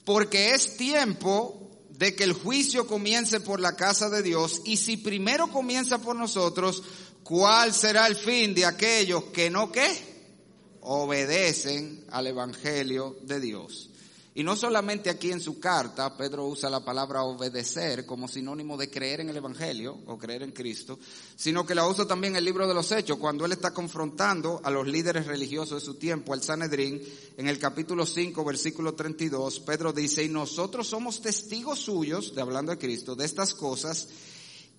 Porque es tiempo de que el juicio comience por la casa de Dios y si primero comienza por nosotros, ¿cuál será el fin de aquellos que no qué? Obedecen al Evangelio de Dios. Y no solamente aquí en su carta, Pedro usa la palabra obedecer como sinónimo de creer en el Evangelio o creer en Cristo, sino que la usa también en el libro de los Hechos, cuando él está confrontando a los líderes religiosos de su tiempo, al Sanedrín, en el capítulo 5, versículo 32, Pedro dice, y nosotros somos testigos suyos, de hablando de Cristo, de estas cosas,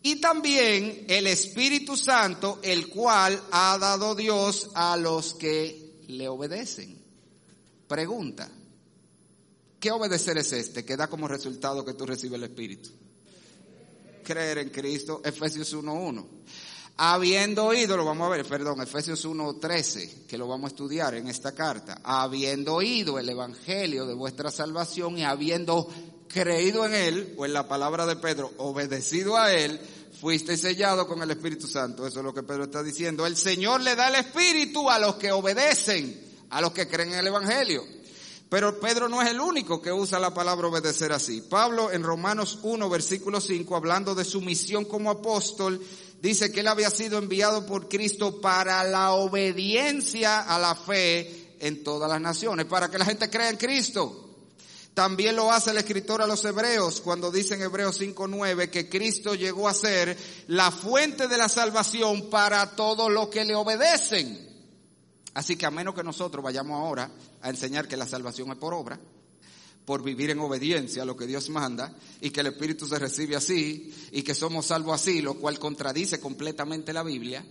y también el Espíritu Santo, el cual ha dado Dios a los que le obedecen. Pregunta. ¿Qué obedecer es este? Que da como resultado que tú recibes el Espíritu. Creer en Cristo, Efesios 1.1. Habiendo oído, lo vamos a ver, perdón, Efesios 1.13, que lo vamos a estudiar en esta carta. Habiendo oído el Evangelio de vuestra salvación y habiendo creído en Él, o en la palabra de Pedro, obedecido a Él, fuiste sellado con el Espíritu Santo. Eso es lo que Pedro está diciendo. El Señor le da el Espíritu a los que obedecen, a los que creen en el Evangelio. Pero Pedro no es el único que usa la palabra obedecer así. Pablo en Romanos 1, versículo 5, hablando de su misión como apóstol, dice que él había sido enviado por Cristo para la obediencia a la fe en todas las naciones, para que la gente crea en Cristo. También lo hace el escritor a los hebreos cuando dice en Hebreos 5.9 que Cristo llegó a ser la fuente de la salvación para todos los que le obedecen. Así que a menos que nosotros vayamos ahora a enseñar que la salvación es por obra, por vivir en obediencia a lo que Dios manda y que el Espíritu se recibe así y que somos salvos así, lo cual contradice completamente la Biblia,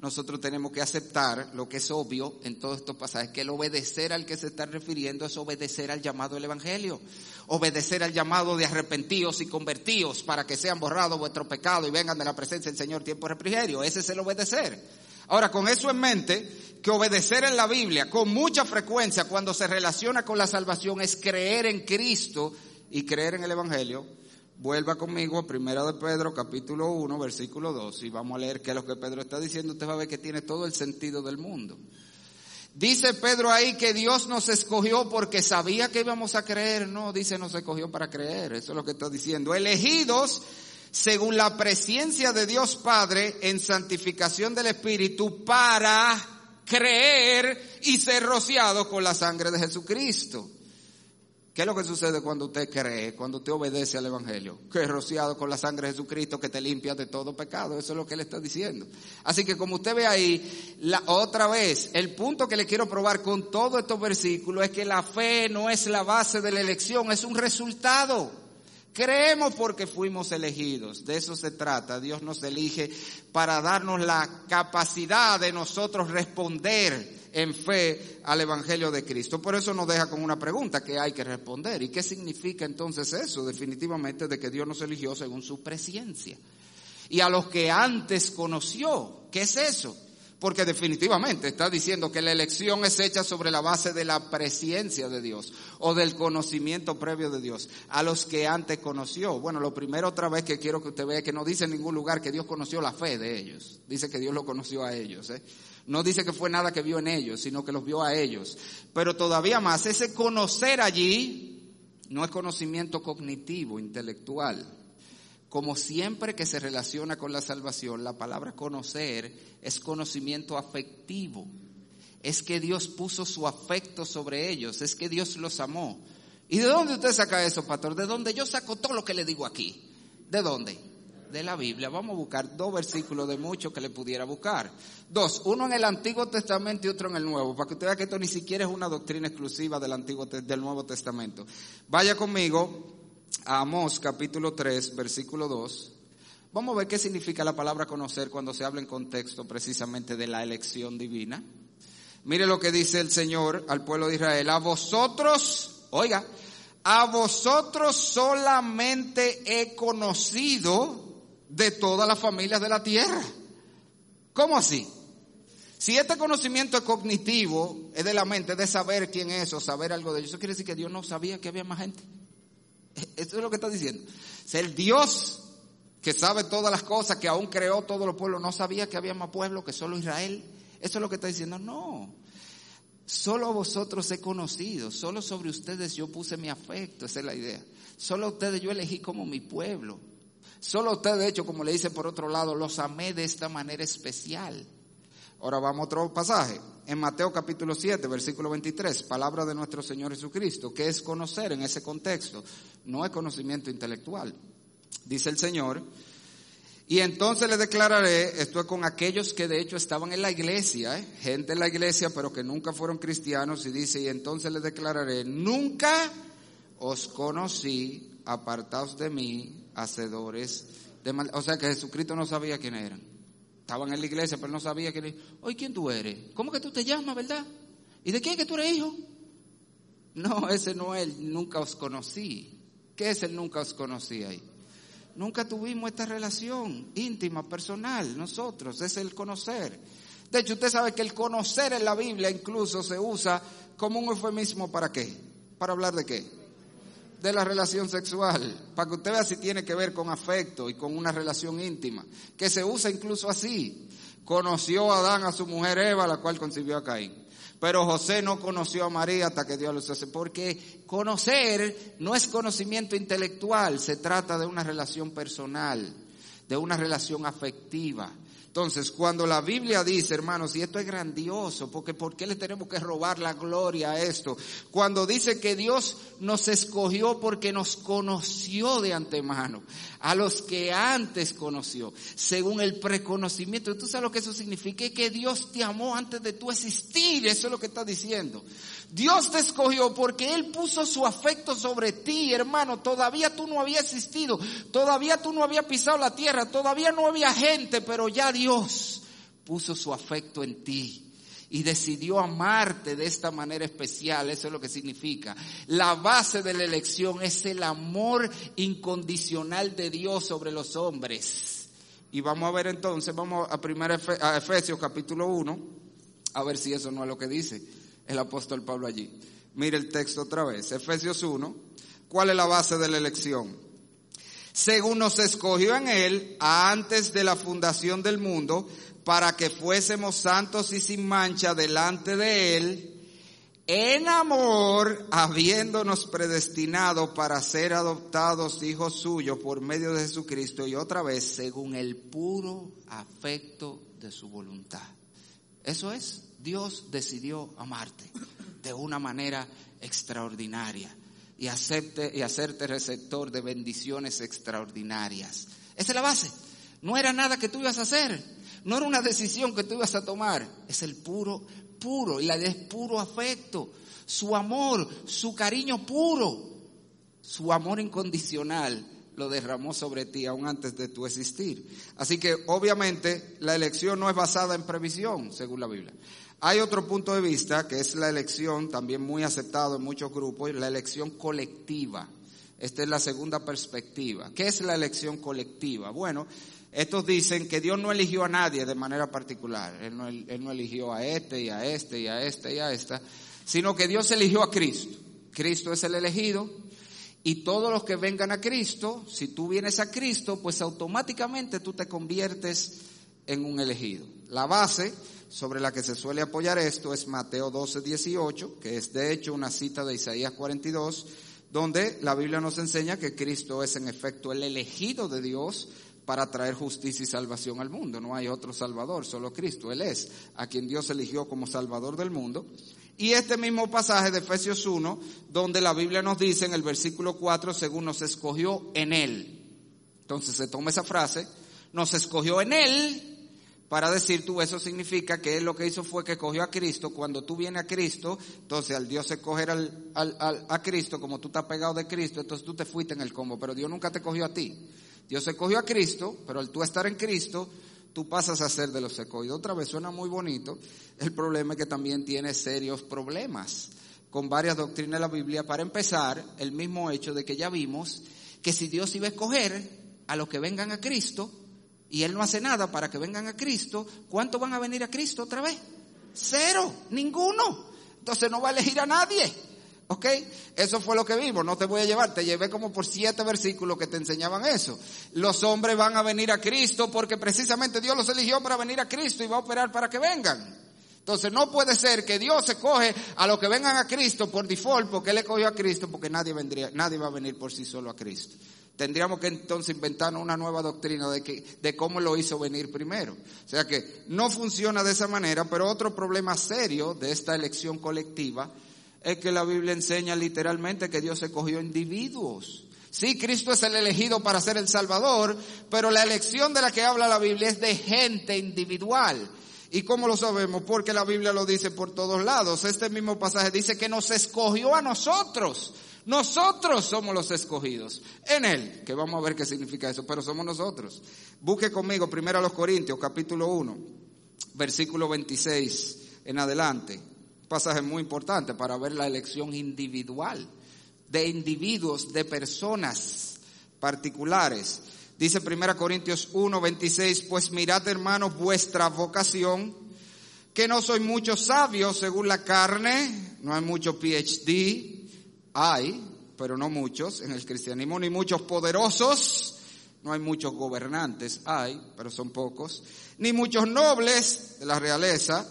nosotros tenemos que aceptar lo que es obvio en todos estos pasajes, que el obedecer al que se está refiriendo es obedecer al llamado del Evangelio, obedecer al llamado de arrepentidos y convertidos para que sean borrados vuestros pecados y vengan de la presencia del Señor tiempo de refrigerio. Ese es el obedecer. Ahora, con eso en mente, que obedecer en la Biblia con mucha frecuencia cuando se relaciona con la salvación es creer en Cristo y creer en el Evangelio. Vuelva conmigo a Primera de Pedro, capítulo 1, versículo 2, y vamos a leer qué es lo que Pedro está diciendo. Usted va a ver que tiene todo el sentido del mundo. Dice Pedro ahí que Dios nos escogió porque sabía que íbamos a creer. No, dice nos escogió para creer. Eso es lo que está diciendo. Elegidos según la presencia de Dios Padre en santificación del Espíritu para creer y ser rociado con la sangre de Jesucristo. ¿Qué es lo que sucede cuando usted cree, cuando usted obedece al Evangelio? Que es rociado con la sangre de Jesucristo que te limpia de todo pecado. Eso es lo que él está diciendo. Así que como usted ve ahí, la, otra vez, el punto que le quiero probar con todos estos versículos es que la fe no es la base de la elección, es un resultado. Creemos porque fuimos elegidos. De eso se trata. Dios nos elige para darnos la capacidad de nosotros responder en fe al Evangelio de Cristo. Por eso nos deja con una pregunta que hay que responder. ¿Y qué significa entonces eso? Definitivamente de que Dios nos eligió según su presencia. Y a los que antes conoció, ¿qué es eso? Porque definitivamente está diciendo que la elección es hecha sobre la base de la presencia de Dios o del conocimiento previo de Dios. A los que antes conoció. Bueno, lo primero otra vez que quiero que usted vea que no dice en ningún lugar que Dios conoció la fe de ellos. Dice que Dios lo conoció a ellos. ¿eh? No dice que fue nada que vio en ellos, sino que los vio a ellos. Pero todavía más, ese conocer allí no es conocimiento cognitivo, intelectual como siempre que se relaciona con la salvación, la palabra conocer es conocimiento afectivo. Es que Dios puso su afecto sobre ellos, es que Dios los amó. ¿Y de dónde usted saca eso, pastor? De dónde yo saco todo lo que le digo aquí. ¿De dónde? De la Biblia. Vamos a buscar dos versículos de muchos que le pudiera buscar. Dos, uno en el Antiguo Testamento y otro en el Nuevo, para que usted vea que esto ni siquiera es una doctrina exclusiva del Antiguo del Nuevo Testamento. Vaya conmigo a Amós capítulo 3, versículo 2, vamos a ver qué significa la palabra conocer cuando se habla en contexto precisamente de la elección divina. Mire lo que dice el Señor al pueblo de Israel. A vosotros, oiga, a vosotros solamente he conocido de todas las familias de la tierra. ¿Cómo así? Si este conocimiento es cognitivo, es de la mente, de saber quién es o saber algo de ellos, eso quiere decir que Dios no sabía que había más gente. Eso es lo que está diciendo. el Dios que sabe todas las cosas, que aún creó todos los pueblos, no sabía que había más pueblos que solo Israel. Eso es lo que está diciendo. No. Solo a vosotros he conocido, solo sobre ustedes yo puse mi afecto, esa es la idea. Solo a ustedes yo elegí como mi pueblo. Solo a ustedes, de hecho, como le dice por otro lado, los amé de esta manera especial. Ahora vamos a otro pasaje. En Mateo capítulo 7, versículo 23, palabra de nuestro Señor Jesucristo. ¿Qué es conocer en ese contexto? No es conocimiento intelectual. Dice el Señor. Y entonces le declararé, esto es con aquellos que de hecho estaban en la iglesia, ¿eh? gente en la iglesia, pero que nunca fueron cristianos, y dice, y entonces le declararé, nunca os conocí, apartados de mí, hacedores de mal. O sea que Jesucristo no sabía quién eran. Estaban en la iglesia, pero no sabía que... Oye, ¿quién tú eres? ¿Cómo que tú te llamas, verdad? ¿Y de quién que tú eres hijo? No, ese no es nunca os conocí. ¿Qué es el nunca os conocí ahí? Nunca tuvimos esta relación íntima, personal, nosotros, es el conocer. De hecho, usted sabe que el conocer en la Biblia incluso se usa como un eufemismo para qué? ¿Para hablar de qué? de la relación sexual, para que usted vea si tiene que ver con afecto y con una relación íntima, que se usa incluso así. Conoció Adán a su mujer Eva, la cual concibió a Caín. Pero José no conoció a María hasta que Dios lo hace, porque conocer no es conocimiento intelectual, se trata de una relación personal, de una relación afectiva. Entonces, cuando la Biblia dice, hermanos, y esto es grandioso, porque ¿por qué le tenemos que robar la gloria a esto? Cuando dice que Dios nos escogió porque nos conoció de antemano, a los que antes conoció, según el preconocimiento. ¿Tú sabes lo que eso significa? Que Dios te amó antes de tú existir, eso es lo que está diciendo. Dios te escogió porque Él puso su afecto sobre ti, hermano. Todavía tú no habías existido, todavía tú no habías pisado la tierra, todavía no había gente, pero ya Dios puso su afecto en ti y decidió amarte de esta manera especial. Eso es lo que significa. La base de la elección es el amor incondicional de Dios sobre los hombres. Y vamos a ver entonces, vamos a, primera a Efesios capítulo 1, a ver si eso no es lo que dice el apóstol Pablo allí. Mire el texto otra vez, Efesios 1. ¿Cuál es la base de la elección? Según nos escogió en él antes de la fundación del mundo, para que fuésemos santos y sin mancha delante de él, en amor, habiéndonos predestinado para ser adoptados hijos suyos por medio de Jesucristo y otra vez según el puro afecto de su voluntad. Eso es Dios decidió amarte de una manera extraordinaria y, acepte, y hacerte receptor de bendiciones extraordinarias. Esa es la base. No era nada que tú ibas a hacer. No era una decisión que tú ibas a tomar. Es el puro, puro. Y la es puro afecto. Su amor, su cariño puro. su amor incondicional lo derramó sobre ti aún antes de tu existir. Así que obviamente la elección no es basada en previsión, según la Biblia. Hay otro punto de vista que es la elección, también muy aceptado en muchos grupos, la elección colectiva. Esta es la segunda perspectiva. ¿Qué es la elección colectiva? Bueno, estos dicen que Dios no eligió a nadie de manera particular. Él no, eligió a este y a este y a este y a esta, sino que Dios eligió a Cristo. Cristo es el elegido, y todos los que vengan a Cristo, si tú vienes a Cristo, pues automáticamente tú te conviertes en un elegido. La base sobre la que se suele apoyar esto es Mateo 12, 18, que es de hecho una cita de Isaías 42, donde la Biblia nos enseña que Cristo es en efecto el elegido de Dios para traer justicia y salvación al mundo. No hay otro Salvador, solo Cristo. Él es a quien Dios eligió como Salvador del mundo. Y este mismo pasaje de Efesios 1, donde la Biblia nos dice en el versículo 4, según nos escogió en Él. Entonces se toma esa frase, nos escogió en Él, para decir tú, eso significa que Él lo que hizo fue que cogió a Cristo. Cuando tú vienes a Cristo, entonces al Dios escoger al, al, a Cristo, como tú estás pegado de Cristo, entonces tú te fuiste en el combo, pero Dios nunca te cogió a ti. Dios escogió a Cristo, pero al tú estar en Cristo, tú pasas a ser de los escogidos. Otra vez suena muy bonito. El problema es que también tiene serios problemas con varias doctrinas de la Biblia. Para empezar, el mismo hecho de que ya vimos que si Dios iba a escoger a los que vengan a Cristo y Él no hace nada para que vengan a Cristo, ¿cuántos van a venir a Cristo otra vez? Cero, ninguno. Entonces no va a elegir a nadie. ¿Ok? Eso fue lo que vimos. No te voy a llevar. Te llevé como por siete versículos que te enseñaban eso. Los hombres van a venir a Cristo porque precisamente Dios los eligió para venir a Cristo y va a operar para que vengan. Entonces no puede ser que Dios se coge a los que vengan a Cristo por default porque Él le cogió a Cristo porque nadie vendría, nadie va a venir por sí solo a Cristo. Tendríamos que entonces inventarnos una nueva doctrina de, que, de cómo lo hizo venir primero. O sea que no funciona de esa manera, pero otro problema serio de esta elección colectiva es que la Biblia enseña literalmente que Dios escogió individuos. Sí, Cristo es el elegido para ser el Salvador, pero la elección de la que habla la Biblia es de gente individual. ¿Y cómo lo sabemos? Porque la Biblia lo dice por todos lados. Este mismo pasaje dice que nos escogió a nosotros. Nosotros somos los escogidos. En Él, que vamos a ver qué significa eso, pero somos nosotros. Busque conmigo primero a los Corintios, capítulo 1, versículo 26 en adelante pasaje muy importante para ver la elección individual de individuos, de personas particulares. Dice 1 Corintios 1, 26, pues mirad hermanos vuestra vocación, que no soy muchos sabios según la carne, no hay mucho PhD, hay, pero no muchos en el cristianismo, ni muchos poderosos, no hay muchos gobernantes, hay, pero son pocos, ni muchos nobles de la realeza,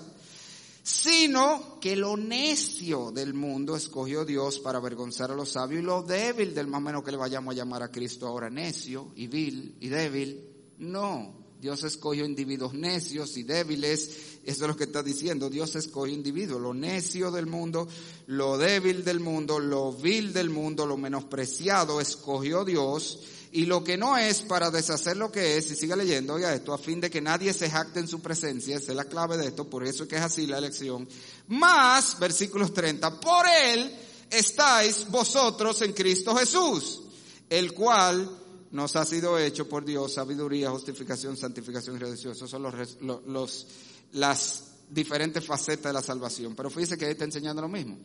sino que lo necio del mundo escogió Dios para avergonzar a los sabios y lo débil del más menos que le vayamos a llamar a Cristo ahora necio y vil y débil. No, Dios escogió individuos necios y débiles. Eso es lo que está diciendo. Dios escogió individuos, lo necio del mundo, lo débil del mundo, lo vil del mundo, lo menospreciado, escogió Dios y lo que no es para deshacer lo que es, y siga leyendo, oiga esto, a fin de que nadie se jacte en su presencia, esa es la clave de esto, por eso es que es así la elección. Más, versículos 30, por él estáis vosotros en Cristo Jesús, el cual nos ha sido hecho por Dios sabiduría, justificación, santificación y redención. Esos son los, los, las diferentes facetas de la salvación. Pero fíjese que ahí está enseñando lo mismo.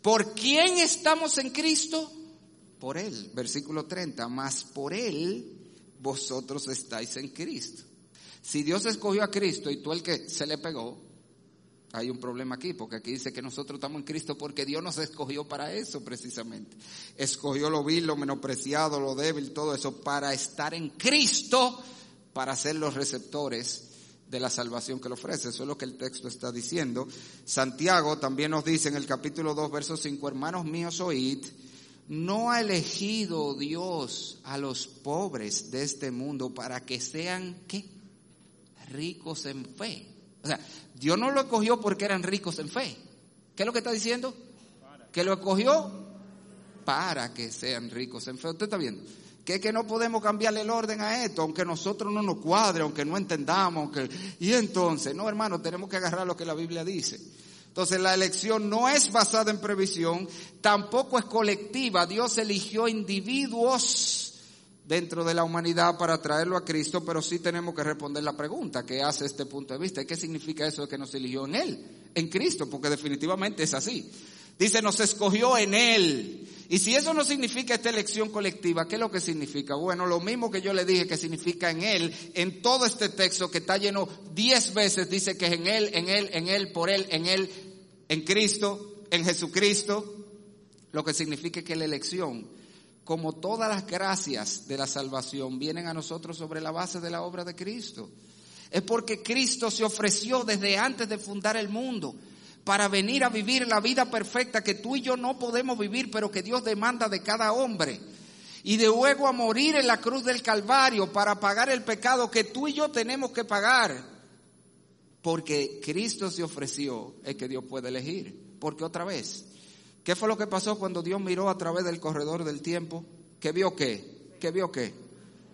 ¿Por quién estamos en Cristo? Por Él. Versículo 30, más por Él vosotros estáis en Cristo. Si Dios escogió a Cristo y tú el que se le pegó, hay un problema aquí, porque aquí dice que nosotros estamos en Cristo porque Dios nos escogió para eso precisamente. Escogió lo vil, lo menospreciado, lo débil, todo eso, para estar en Cristo, para ser los receptores de la salvación que le ofrece. Eso es lo que el texto está diciendo. Santiago también nos dice en el capítulo 2, verso 5, hermanos míos, oíd no ha elegido Dios a los pobres de este mundo para que sean, ¿qué? Ricos en fe. O sea, Dios no lo escogió porque eran ricos en fe. ¿Qué es lo que está diciendo? Que lo escogió para que sean ricos en fe. ¿Usted está viendo? Que que no podemos cambiarle el orden a esto, aunque nosotros no nos cuadre, aunque no entendamos. Y entonces, no hermano, tenemos que agarrar lo que la Biblia dice. Entonces la elección no es basada en previsión, tampoco es colectiva. Dios eligió individuos dentro de la humanidad para traerlo a Cristo, pero sí tenemos que responder la pregunta que hace este punto de vista. ¿Qué significa eso de que nos eligió en Él? En Cristo, porque definitivamente es así. Dice, nos escogió en Él. Y si eso no significa esta elección colectiva, ¿qué es lo que significa? Bueno, lo mismo que yo le dije que significa en Él, en todo este texto que está lleno diez veces, dice que es en Él, en Él, en Él, por Él, en Él, en Cristo, en Jesucristo, lo que significa que la elección, como todas las gracias de la salvación, vienen a nosotros sobre la base de la obra de Cristo. Es porque Cristo se ofreció desde antes de fundar el mundo para venir a vivir la vida perfecta que tú y yo no podemos vivir, pero que Dios demanda de cada hombre. Y de luego a morir en la cruz del Calvario para pagar el pecado que tú y yo tenemos que pagar. Porque Cristo se ofreció, es que Dios puede elegir. Porque otra vez, ¿qué fue lo que pasó cuando Dios miró a través del corredor del tiempo? ¿Qué vio qué? ¿Qué vio qué?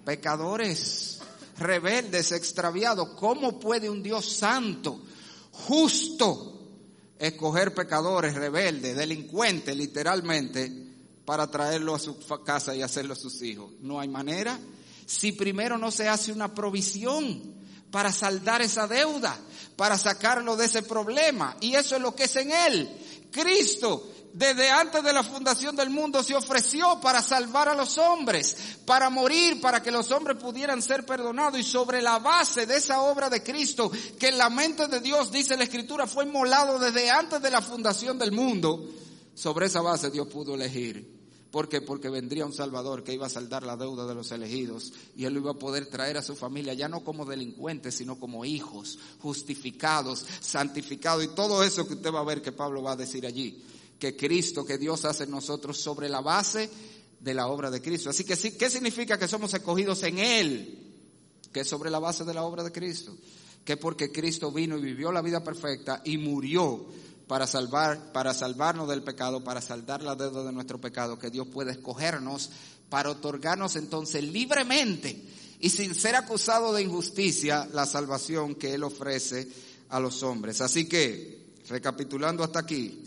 Pecadores, rebeldes, extraviados. ¿Cómo puede un Dios santo, justo, escoger pecadores, rebeldes, delincuentes, literalmente, para traerlo a su casa y hacerlo sus hijos. No hay manera. Si primero no se hace una provisión para saldar esa deuda, para sacarlo de ese problema. Y eso es lo que es en Él. Cristo desde antes de la fundación del mundo se ofreció para salvar a los hombres, para morir, para que los hombres pudieran ser perdonados. Y sobre la base de esa obra de Cristo, que en la mente de Dios, dice la Escritura, fue inmolado desde antes de la fundación del mundo, sobre esa base Dios pudo elegir. ¿Por qué? Porque vendría un Salvador que iba a saldar la deuda de los elegidos y él lo iba a poder traer a su familia ya no como delincuentes, sino como hijos, justificados, santificados y todo eso que usted va a ver que Pablo va a decir allí que Cristo, que Dios hace en nosotros sobre la base de la obra de Cristo. Así que sí, ¿qué significa que somos escogidos en Él? Que sobre la base de la obra de Cristo. Que porque Cristo vino y vivió la vida perfecta y murió para salvar, para salvarnos del pecado, para saldar la deuda de nuestro pecado, que Dios puede escogernos para otorgarnos entonces libremente y sin ser acusado de injusticia la salvación que Él ofrece a los hombres. Así que, recapitulando hasta aquí,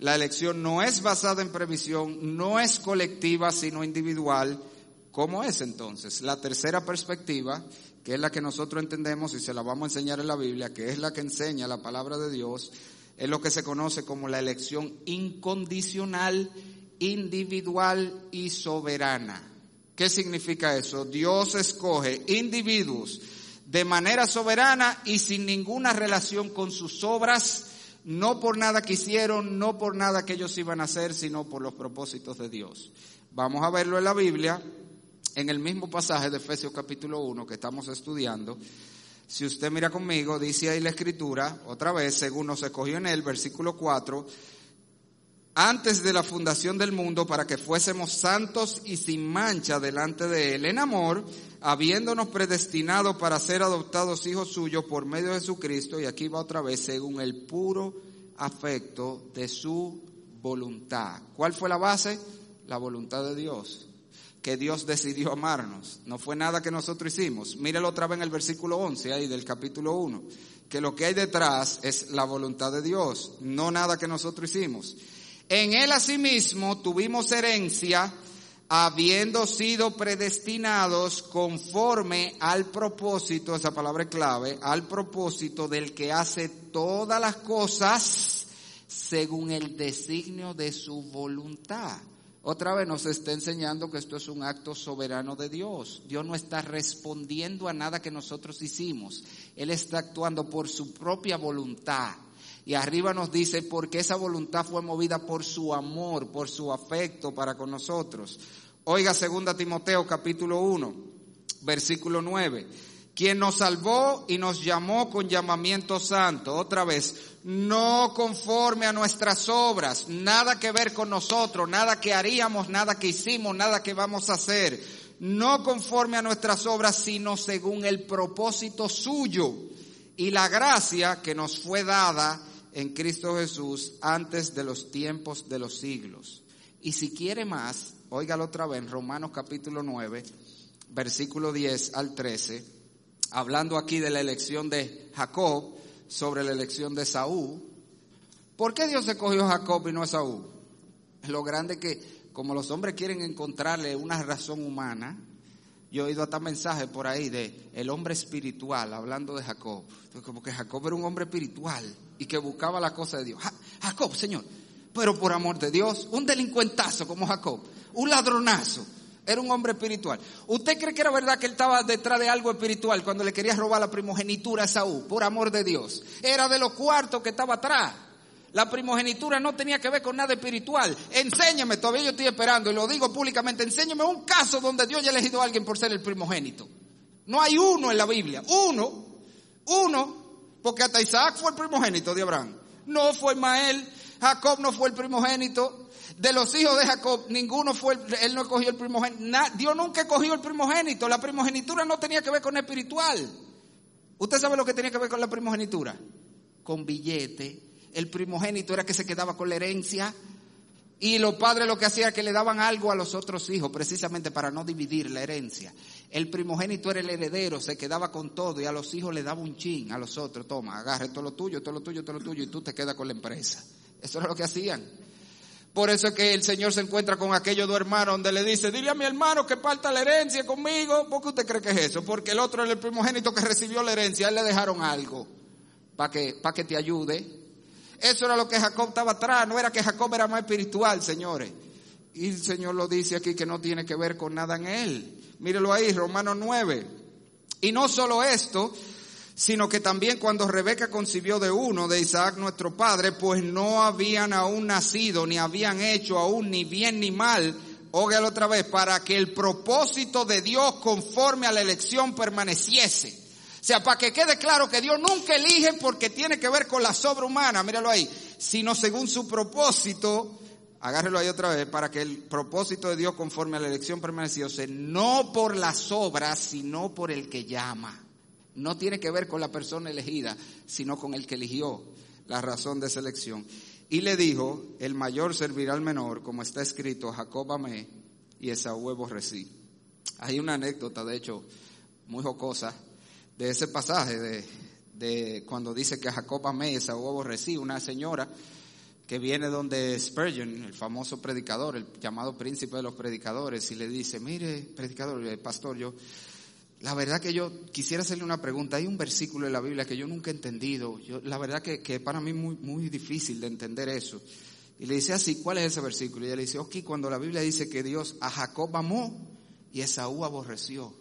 la elección no es basada en previsión, no es colectiva, sino individual. ¿Cómo es entonces? La tercera perspectiva, que es la que nosotros entendemos y se la vamos a enseñar en la Biblia, que es la que enseña la palabra de Dios, es lo que se conoce como la elección incondicional, individual y soberana. ¿Qué significa eso? Dios escoge individuos de manera soberana y sin ninguna relación con sus obras no por nada que hicieron, no por nada que ellos iban a hacer, sino por los propósitos de Dios. Vamos a verlo en la Biblia, en el mismo pasaje de Efesios capítulo 1 que estamos estudiando. Si usted mira conmigo, dice ahí la escritura, otra vez, según nos escogió en él, versículo 4, antes de la fundación del mundo para que fuésemos santos y sin mancha delante de Él en amor, habiéndonos predestinado para ser adoptados hijos suyos por medio de Jesucristo, y aquí va otra vez, según el puro afecto de su voluntad. ¿Cuál fue la base? La voluntad de Dios, que Dios decidió amarnos. No fue nada que nosotros hicimos. Mírelo otra vez en el versículo 11 ahí del capítulo 1, que lo que hay detrás es la voluntad de Dios, no nada que nosotros hicimos. En él asimismo tuvimos herencia, habiendo sido predestinados conforme al propósito, esa palabra clave, al propósito del que hace todas las cosas según el designio de su voluntad. Otra vez nos está enseñando que esto es un acto soberano de Dios. Dios no está respondiendo a nada que nosotros hicimos. Él está actuando por su propia voluntad. Y arriba nos dice, porque esa voluntad fue movida por su amor, por su afecto para con nosotros. Oiga 2 Timoteo capítulo 1, versículo 9. Quien nos salvó y nos llamó con llamamiento santo. Otra vez, no conforme a nuestras obras, nada que ver con nosotros, nada que haríamos, nada que hicimos, nada que vamos a hacer. No conforme a nuestras obras, sino según el propósito suyo y la gracia que nos fue dada en Cristo Jesús antes de los tiempos de los siglos. Y si quiere más, óigalo otra vez, Romanos capítulo 9, versículo 10 al 13, hablando aquí de la elección de Jacob sobre la elección de Saúl. ¿Por qué Dios escogió a Jacob y no a Saúl? Lo grande que, como los hombres quieren encontrarle una razón humana, yo he oído hasta mensajes por ahí de el hombre espiritual, hablando de Jacob. Como que Jacob era un hombre espiritual y que buscaba la cosa de Dios. Jacob, Señor, pero por amor de Dios, un delincuentazo como Jacob, un ladronazo, era un hombre espiritual. ¿Usted cree que era verdad que él estaba detrás de algo espiritual cuando le quería robar la primogenitura a Saúl? Por amor de Dios. Era de los cuartos que estaba atrás. La primogenitura no tenía que ver con nada espiritual. Enséñame, todavía yo estoy esperando y lo digo públicamente, enséñame un caso donde Dios haya elegido a alguien por ser el primogénito. No hay uno en la Biblia, uno, uno, porque hasta Isaac fue el primogénito de Abraham. No fue Ismael, Jacob no fue el primogénito. De los hijos de Jacob, ninguno fue, él no cogió el primogénito. Dios nunca cogió el primogénito. La primogenitura no tenía que ver con espiritual. ¿Usted sabe lo que tenía que ver con la primogenitura? Con billete el primogénito era que se quedaba con la herencia y los padres lo que hacían era que le daban algo a los otros hijos precisamente para no dividir la herencia. El primogénito era el heredero, se quedaba con todo y a los hijos le daba un chin a los otros, toma, agarre todo lo tuyo, todo lo tuyo, todo lo tuyo y tú te quedas con la empresa. Eso era lo que hacían. Por eso es que el Señor se encuentra con aquellos dos hermanos donde le dice, dile a mi hermano que parta la herencia conmigo. ¿Por qué usted cree que es eso? Porque el otro era el primogénito que recibió la herencia, a él le dejaron algo para que, para que te ayude. Eso era lo que Jacob estaba atrás, no era que Jacob era más espiritual, señores. Y el Señor lo dice aquí que no tiene que ver con nada en él. Mírelo ahí, Romanos 9. Y no solo esto, sino que también cuando Rebeca concibió de uno, de Isaac nuestro padre, pues no habían aún nacido, ni habían hecho aún ni bien ni mal, óigalo otra vez, para que el propósito de Dios conforme a la elección permaneciese. O sea, para que quede claro que Dios nunca elige porque tiene que ver con la sobrehumana, míralo ahí, sino según su propósito, agárrelo ahí otra vez, para que el propósito de Dios conforme a la elección permaneciese, no por las obras, sino por el que llama. No tiene que ver con la persona elegida, sino con el que eligió la razón de esa elección. Y le dijo, el mayor servirá al menor, como está escrito, Jacob amé y Esaú aborrecí. Hay una anécdota, de hecho, muy jocosa, de ese pasaje de, de cuando dice que Jacob amé y Esaú aborrecí, una señora que viene donde Spurgeon, el famoso predicador, el llamado príncipe de los predicadores, y le dice, mire, predicador, eh, pastor, yo, la verdad que yo quisiera hacerle una pregunta. Hay un versículo en la Biblia que yo nunca he entendido. La verdad que, que para mí muy, muy difícil de entender eso. Y le dice así, ¿cuál es ese versículo? Y ella le dice, ok, cuando la Biblia dice que Dios a Jacob amó y Esaú aborreció.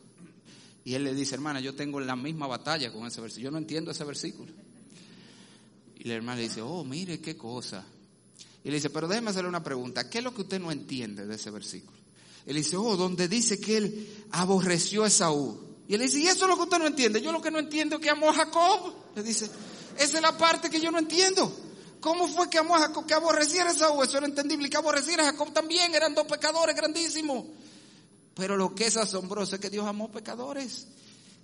Y él le dice, hermana, yo tengo la misma batalla con ese versículo. Yo no entiendo ese versículo. Y la hermana le dice, oh, mire qué cosa. Y le dice, pero déjeme hacerle una pregunta. ¿Qué es lo que usted no entiende de ese versículo? Él dice, oh, donde dice que él aborreció a Esaú. Y él dice, ¿y eso es lo que usted no entiende? Yo lo que no entiendo es que amó a Jacob. Le dice, esa es la parte que yo no entiendo. ¿Cómo fue que amó a Jacob? Que aborreciera a Esaú. Eso era entendible. Y que aborreciera a Jacob también. Eran dos pecadores grandísimos. Pero lo que es asombroso es que Dios amó pecadores.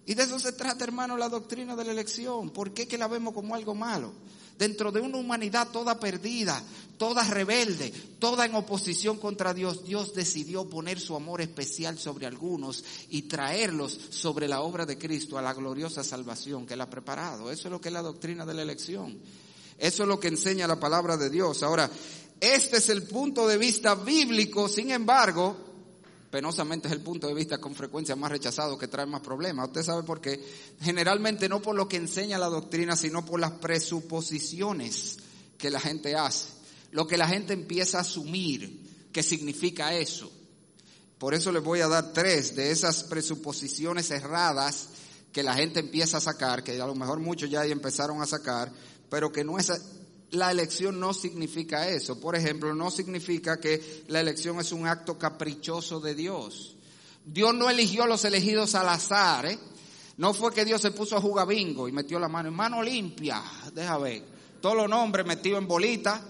Y de eso se trata, hermano, la doctrina de la elección. ¿Por qué que la vemos como algo malo? Dentro de una humanidad toda perdida, toda rebelde, toda en oposición contra Dios, Dios decidió poner su amor especial sobre algunos y traerlos sobre la obra de Cristo a la gloriosa salvación que Él ha preparado. Eso es lo que es la doctrina de la elección. Eso es lo que enseña la palabra de Dios. Ahora, este es el punto de vista bíblico, sin embargo, penosamente es el punto de vista con frecuencia más rechazado que trae más problemas. Usted sabe por qué. Generalmente no por lo que enseña la doctrina, sino por las presuposiciones que la gente hace. Lo que la gente empieza a asumir que significa eso. Por eso les voy a dar tres de esas presuposiciones erradas que la gente empieza a sacar, que a lo mejor muchos ya empezaron a sacar, pero que no es la elección no significa eso. Por ejemplo, no significa que la elección es un acto caprichoso de Dios. Dios no eligió a los elegidos al azar, ¿eh? No fue que Dios se puso a jugar bingo y metió la mano en mano limpia, deja ver. Todos los nombres metidos en bolita,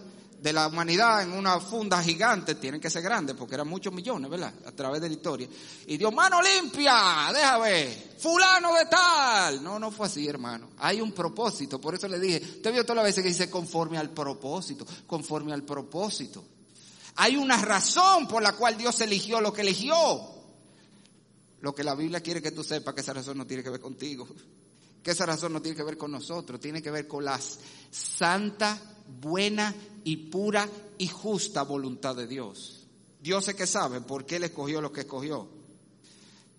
de la humanidad en una funda gigante, tienen que ser grandes porque eran muchos millones, ¿verdad? A través de la historia. Y Dios, mano limpia, déjame ver, fulano de tal. No, no fue así, hermano. Hay un propósito, por eso le dije, te vio todas las veces que dice conforme al propósito, conforme al propósito. Hay una razón por la cual Dios eligió lo que eligió. Lo que la Biblia quiere que tú sepas que esa razón no tiene que ver contigo, que esa razón no tiene que ver con nosotros, tiene que ver con la santa buena y pura y justa voluntad de Dios. Dios es que sabe por qué Él escogió lo que escogió.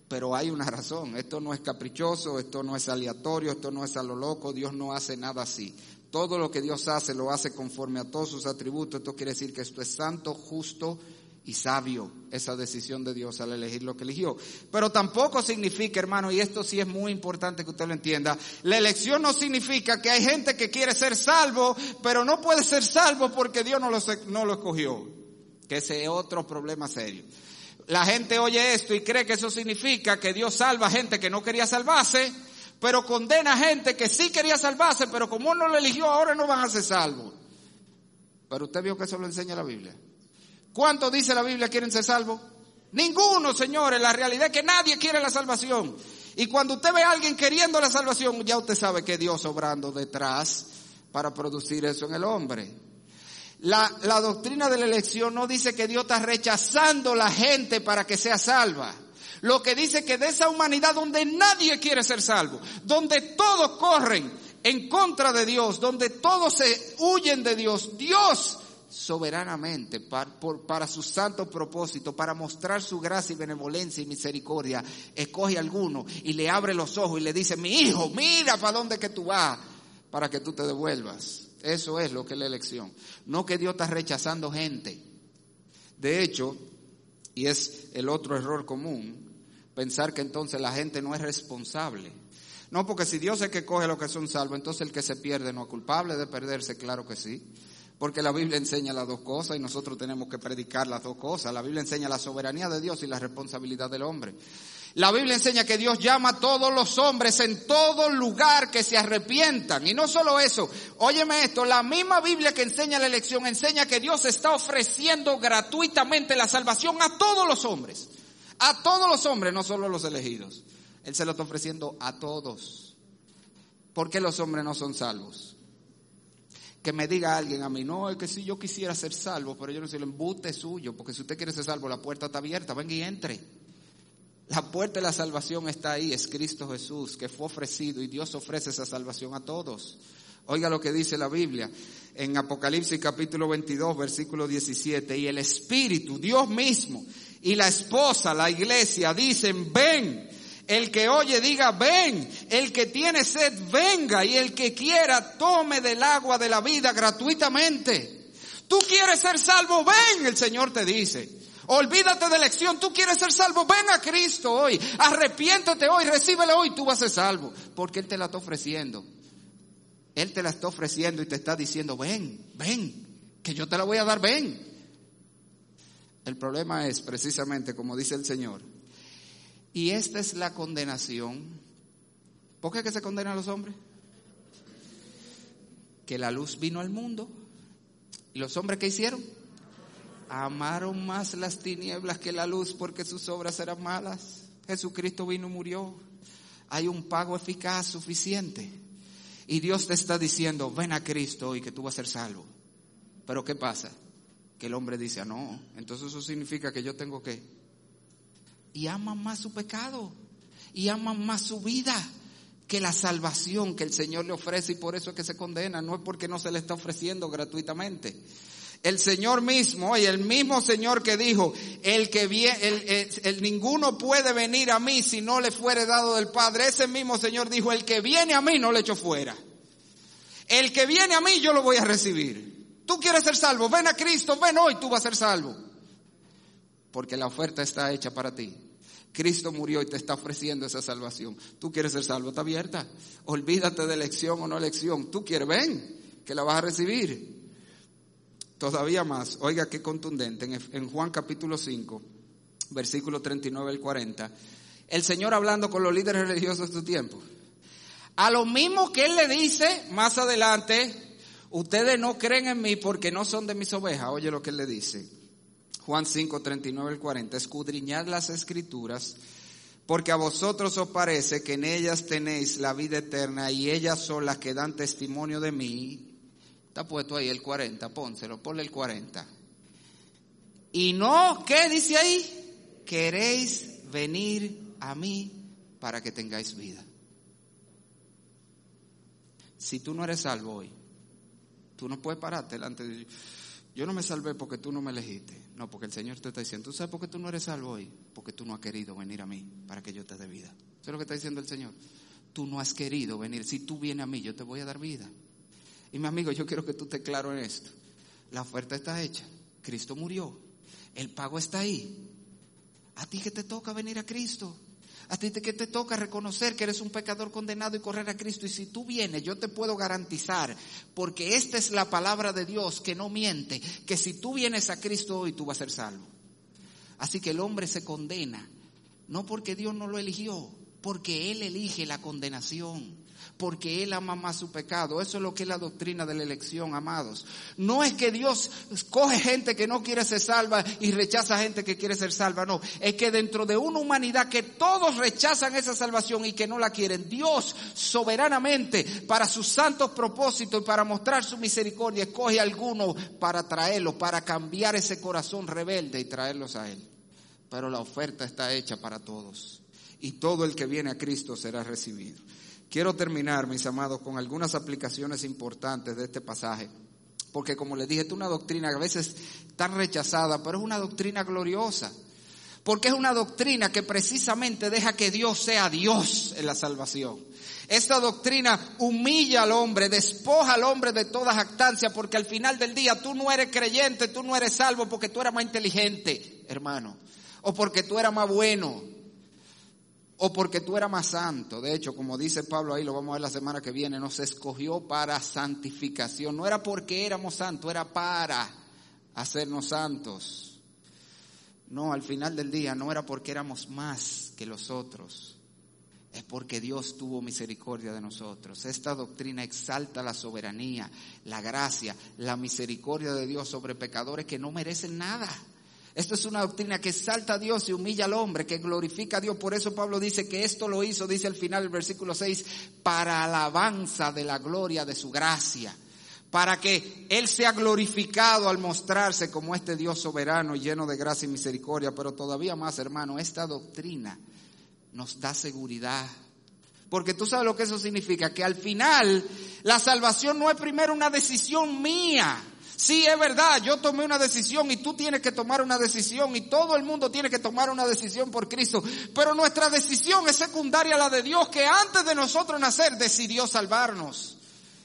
Pero hay una razón, esto no es caprichoso, esto no es aleatorio, esto no es a lo loco, Dios no hace nada así. Todo lo que Dios hace lo hace conforme a todos sus atributos. Esto quiere decir que esto es santo, justo y sabio, esa decisión de Dios al elegir lo que eligió. Pero tampoco significa, hermano, y esto sí es muy importante que usted lo entienda, la elección no significa que hay gente que quiere ser salvo, pero no puede ser salvo porque Dios no lo, no lo escogió. Que ese es otro problema serio. La gente oye esto y cree que eso significa que Dios salva a gente que no quería salvarse, pero condena a gente que sí quería salvarse, pero como no lo eligió, ahora no van a ser salvos. Pero usted vio que eso lo enseña la Biblia. ¿Cuántos dice la Biblia quieren ser salvos? Ninguno, señores. La realidad es que nadie quiere la salvación. Y cuando usted ve a alguien queriendo la salvación, ya usted sabe que Dios obrando detrás para producir eso en el hombre. La, la doctrina de la elección no dice que Dios está rechazando la gente para que sea salva. Lo que dice que de esa humanidad donde nadie quiere ser salvo, donde todos corren en contra de Dios, donde todos se huyen de Dios, Dios soberanamente para, su santo propósito, para mostrar su gracia y benevolencia y misericordia, escoge a alguno y le abre los ojos y le dice, mi hijo, mira para dónde que tú vas, para que tú te devuelvas. Eso es lo que es la elección. No que Dios está rechazando gente. De hecho, y es el otro error común, pensar que entonces la gente no es responsable. No, porque si Dios es que coge lo que son salvos, entonces el que se pierde no es culpable de perderse, claro que sí. Porque la Biblia enseña las dos cosas y nosotros tenemos que predicar las dos cosas. La Biblia enseña la soberanía de Dios y la responsabilidad del hombre. La Biblia enseña que Dios llama a todos los hombres en todo lugar que se arrepientan. Y no solo eso, óyeme esto, la misma Biblia que enseña la elección enseña que Dios está ofreciendo gratuitamente la salvación a todos los hombres. A todos los hombres, no solo a los elegidos. Él se lo está ofreciendo a todos. ¿Por qué los hombres no son salvos? Que me diga alguien a mí, no, es que si yo quisiera ser salvo, pero yo no sé, el embute suyo, porque si usted quiere ser salvo, la puerta está abierta, venga y entre. La puerta de la salvación está ahí, es Cristo Jesús, que fue ofrecido y Dios ofrece esa salvación a todos. Oiga lo que dice la Biblia en Apocalipsis capítulo 22, versículo 17, y el Espíritu, Dios mismo, y la esposa, la iglesia, dicen, ven. El que oye diga, ven. El que tiene sed, venga. Y el que quiera, tome del agua de la vida gratuitamente. Tú quieres ser salvo, ven, el Señor te dice. Olvídate de elección, tú quieres ser salvo, ven a Cristo hoy. Arrepiéntete hoy, recíbele hoy, tú vas a ser salvo. Porque Él te la está ofreciendo. Él te la está ofreciendo y te está diciendo, ven, ven, que yo te la voy a dar, ven. El problema es precisamente, como dice el Señor, y esta es la condenación. ¿Por qué que se condenan a los hombres? Que la luz vino al mundo. ¿Y los hombres qué hicieron? Amaron más las tinieblas que la luz porque sus obras eran malas. Jesucristo vino y murió. Hay un pago eficaz suficiente. Y Dios te está diciendo, ven a Cristo y que tú vas a ser salvo. Pero ¿qué pasa? Que el hombre dice, ah, no, entonces eso significa que yo tengo que y aman más su pecado y aman más su vida que la salvación que el Señor le ofrece y por eso es que se condena, no es porque no se le está ofreciendo gratuitamente. El Señor mismo, y el mismo Señor que dijo, el que viene, el, el, ninguno puede venir a mí si no le fuere dado del Padre. Ese mismo Señor dijo, el que viene a mí no le echo fuera. El que viene a mí yo lo voy a recibir. Tú quieres ser salvo, ven a Cristo, ven hoy, tú vas a ser salvo. Porque la oferta está hecha para ti. Cristo murió y te está ofreciendo esa salvación. Tú quieres ser salvo, está abierta. Olvídate de elección o no elección. Tú quieres, ven, que la vas a recibir. Todavía más, oiga qué contundente, en Juan capítulo 5, versículo 39 al 40, el Señor hablando con los líderes religiosos de su tiempo. A lo mismo que Él le dice más adelante, ustedes no creen en mí porque no son de mis ovejas. Oye lo que Él le dice. Juan 5, 39 al 40, escudriñad las escrituras, porque a vosotros os parece que en ellas tenéis la vida eterna y ellas son las que dan testimonio de mí. Está puesto ahí el 40, pónselo, ponle el 40. Y no, ¿qué dice ahí? Queréis venir a mí para que tengáis vida. Si tú no eres salvo hoy, Tú no puedes pararte delante de Dios. Yo no me salvé porque tú no me elegiste. No, porque el Señor te está diciendo, ¿tú sabes por qué tú no eres salvo hoy? Porque tú no has querido venir a mí para que yo te dé vida. Eso es lo que está diciendo el Señor. Tú no has querido venir. Si tú vienes a mí, yo te voy a dar vida. Y mi amigo, yo quiero que tú estés claro en esto. La oferta está hecha. Cristo murió. El pago está ahí. A ti que te toca venir a Cristo. A ti que te toca reconocer que eres un pecador condenado y correr a Cristo. Y si tú vienes, yo te puedo garantizar, porque esta es la palabra de Dios que no miente, que si tú vienes a Cristo hoy, tú vas a ser salvo. Así que el hombre se condena, no porque Dios no lo eligió, porque Él elige la condenación porque Él ama más su pecado. Eso es lo que es la doctrina de la elección, amados. No es que Dios coge gente que no quiere ser salva y rechaza gente que quiere ser salva, no. Es que dentro de una humanidad que todos rechazan esa salvación y que no la quieren, Dios soberanamente, para sus santos propósitos y para mostrar su misericordia, escoge a alguno para traerlos, para cambiar ese corazón rebelde y traerlos a Él. Pero la oferta está hecha para todos. Y todo el que viene a Cristo será recibido. Quiero terminar, mis amados, con algunas aplicaciones importantes de este pasaje. Porque como les dije, es una doctrina que a veces tan rechazada, pero es una doctrina gloriosa. Porque es una doctrina que precisamente deja que Dios sea Dios en la salvación. Esta doctrina humilla al hombre, despoja al hombre de toda jactancia, porque al final del día tú no eres creyente, tú no eres salvo porque tú eras más inteligente, hermano, o porque tú eras más bueno, o porque tú eras más santo. De hecho, como dice Pablo ahí, lo vamos a ver la semana que viene, nos escogió para santificación. No era porque éramos santos, era para hacernos santos. No, al final del día no era porque éramos más que los otros. Es porque Dios tuvo misericordia de nosotros. Esta doctrina exalta la soberanía, la gracia, la misericordia de Dios sobre pecadores que no merecen nada. Esto es una doctrina que exalta a Dios y humilla al hombre, que glorifica a Dios. Por eso Pablo dice que esto lo hizo, dice al final del versículo 6, para alabanza de la gloria de su gracia. Para que Él sea glorificado al mostrarse como este Dios soberano, lleno de gracia y misericordia. Pero todavía más, hermano, esta doctrina nos da seguridad. Porque tú sabes lo que eso significa, que al final la salvación no es primero una decisión mía. Sí, es verdad, yo tomé una decisión y tú tienes que tomar una decisión y todo el mundo tiene que tomar una decisión por Cristo. Pero nuestra decisión es secundaria a la de Dios que antes de nosotros nacer decidió salvarnos.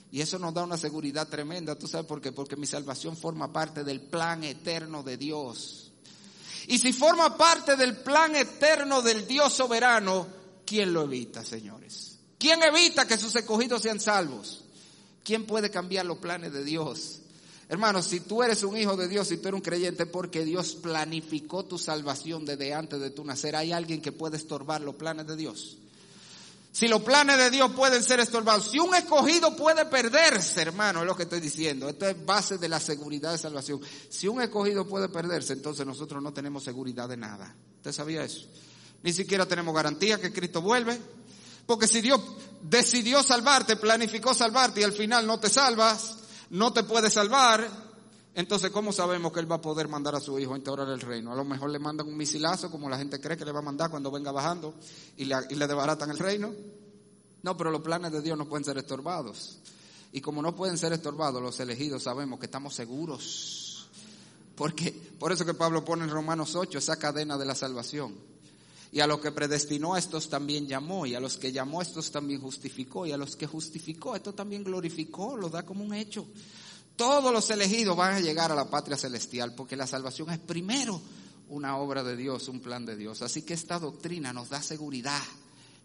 Y eso nos da una seguridad tremenda. ¿Tú sabes por qué? Porque mi salvación forma parte del plan eterno de Dios. Y si forma parte del plan eterno del Dios soberano, ¿quién lo evita, señores? ¿Quién evita que sus escogidos sean salvos? ¿Quién puede cambiar los planes de Dios? Hermanos, si tú eres un hijo de Dios, si tú eres un creyente, porque Dios planificó tu salvación desde antes de tu nacer, ¿hay alguien que puede estorbar los planes de Dios? Si los planes de Dios pueden ser estorbados, si un escogido puede perderse, hermano, es lo que estoy diciendo. Esto es base de la seguridad de salvación. Si un escogido puede perderse, entonces nosotros no tenemos seguridad de nada. ¿Usted sabía eso? Ni siquiera tenemos garantía que Cristo vuelve. Porque si Dios decidió salvarte, planificó salvarte y al final no te salvas, no te puede salvar, entonces ¿cómo sabemos que Él va a poder mandar a su hijo a instaurar el reino? A lo mejor le mandan un misilazo como la gente cree que le va a mandar cuando venga bajando y le, y le desbaratan el reino. No, pero los planes de Dios no pueden ser estorbados. Y como no pueden ser estorbados, los elegidos sabemos que estamos seguros. Porque, por eso que Pablo pone en Romanos 8 esa cadena de la salvación. Y a los que predestinó a estos también llamó, y a los que llamó a estos también justificó, y a los que justificó, esto también glorificó, lo da como un hecho. Todos los elegidos van a llegar a la patria celestial, porque la salvación es primero una obra de Dios, un plan de Dios. Así que esta doctrina nos da seguridad.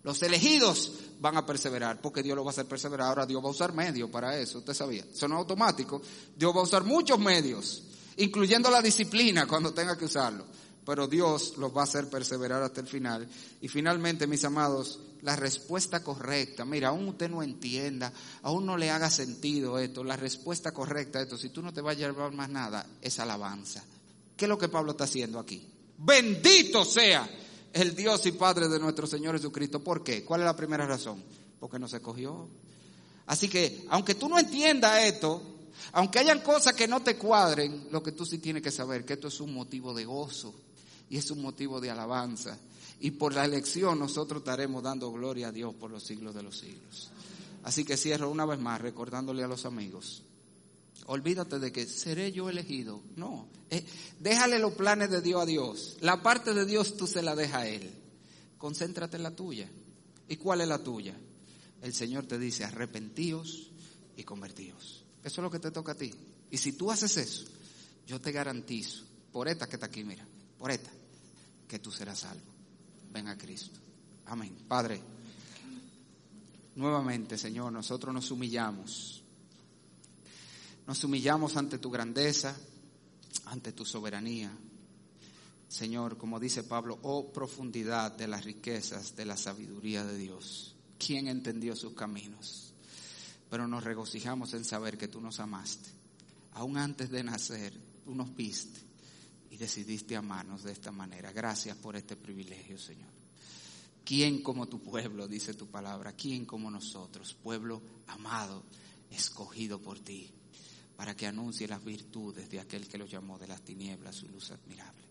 Los elegidos van a perseverar, porque Dios lo va a hacer perseverar. Ahora Dios va a usar medios para eso, usted sabía. Eso no es automático. Dios va a usar muchos medios, incluyendo la disciplina cuando tenga que usarlo pero Dios los va a hacer perseverar hasta el final. Y finalmente, mis amados, la respuesta correcta, mira, aún usted no entienda, aún no le haga sentido esto, la respuesta correcta a esto, si tú no te vas a llevar más nada, es alabanza. ¿Qué es lo que Pablo está haciendo aquí? Bendito sea el Dios y Padre de nuestro Señor Jesucristo. ¿Por qué? ¿Cuál es la primera razón? Porque nos escogió. Así que, aunque tú no entiendas esto, aunque hayan cosas que no te cuadren, lo que tú sí tienes que saber, que esto es un motivo de gozo y es un motivo de alabanza. Y por la elección nosotros estaremos dando gloria a Dios por los siglos de los siglos. Así que cierro una vez más recordándole a los amigos Olvídate de que seré yo elegido. No. Eh, déjale los planes de Dios a Dios. La parte de Dios tú se la dejas a Él. Concéntrate en la tuya. ¿Y cuál es la tuya? El Señor te dice, arrepentíos y convertíos. Eso es lo que te toca a ti. Y si tú haces eso, yo te garantizo, por esta que está aquí, mira, por esta, que tú serás salvo. Ven a Cristo. Amén. Padre, nuevamente, Señor, nosotros nos humillamos nos humillamos ante tu grandeza, ante tu soberanía. Señor, como dice Pablo, oh profundidad de las riquezas de la sabiduría de Dios. ¿Quién entendió sus caminos? Pero nos regocijamos en saber que tú nos amaste. Aún antes de nacer, tú nos viste y decidiste amarnos de esta manera. Gracias por este privilegio, Señor. ¿Quién como tu pueblo, dice tu palabra? ¿Quién como nosotros? Pueblo amado, escogido por ti para que anuncie las virtudes de aquel que lo llamó de las tinieblas su luz admirable.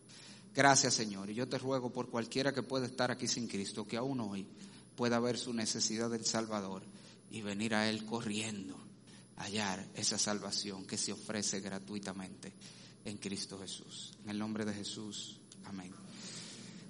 Gracias Señor, y yo te ruego por cualquiera que pueda estar aquí sin Cristo, que aún hoy pueda ver su necesidad del Salvador y venir a Él corriendo, hallar esa salvación que se ofrece gratuitamente en Cristo Jesús. En el nombre de Jesús, amén.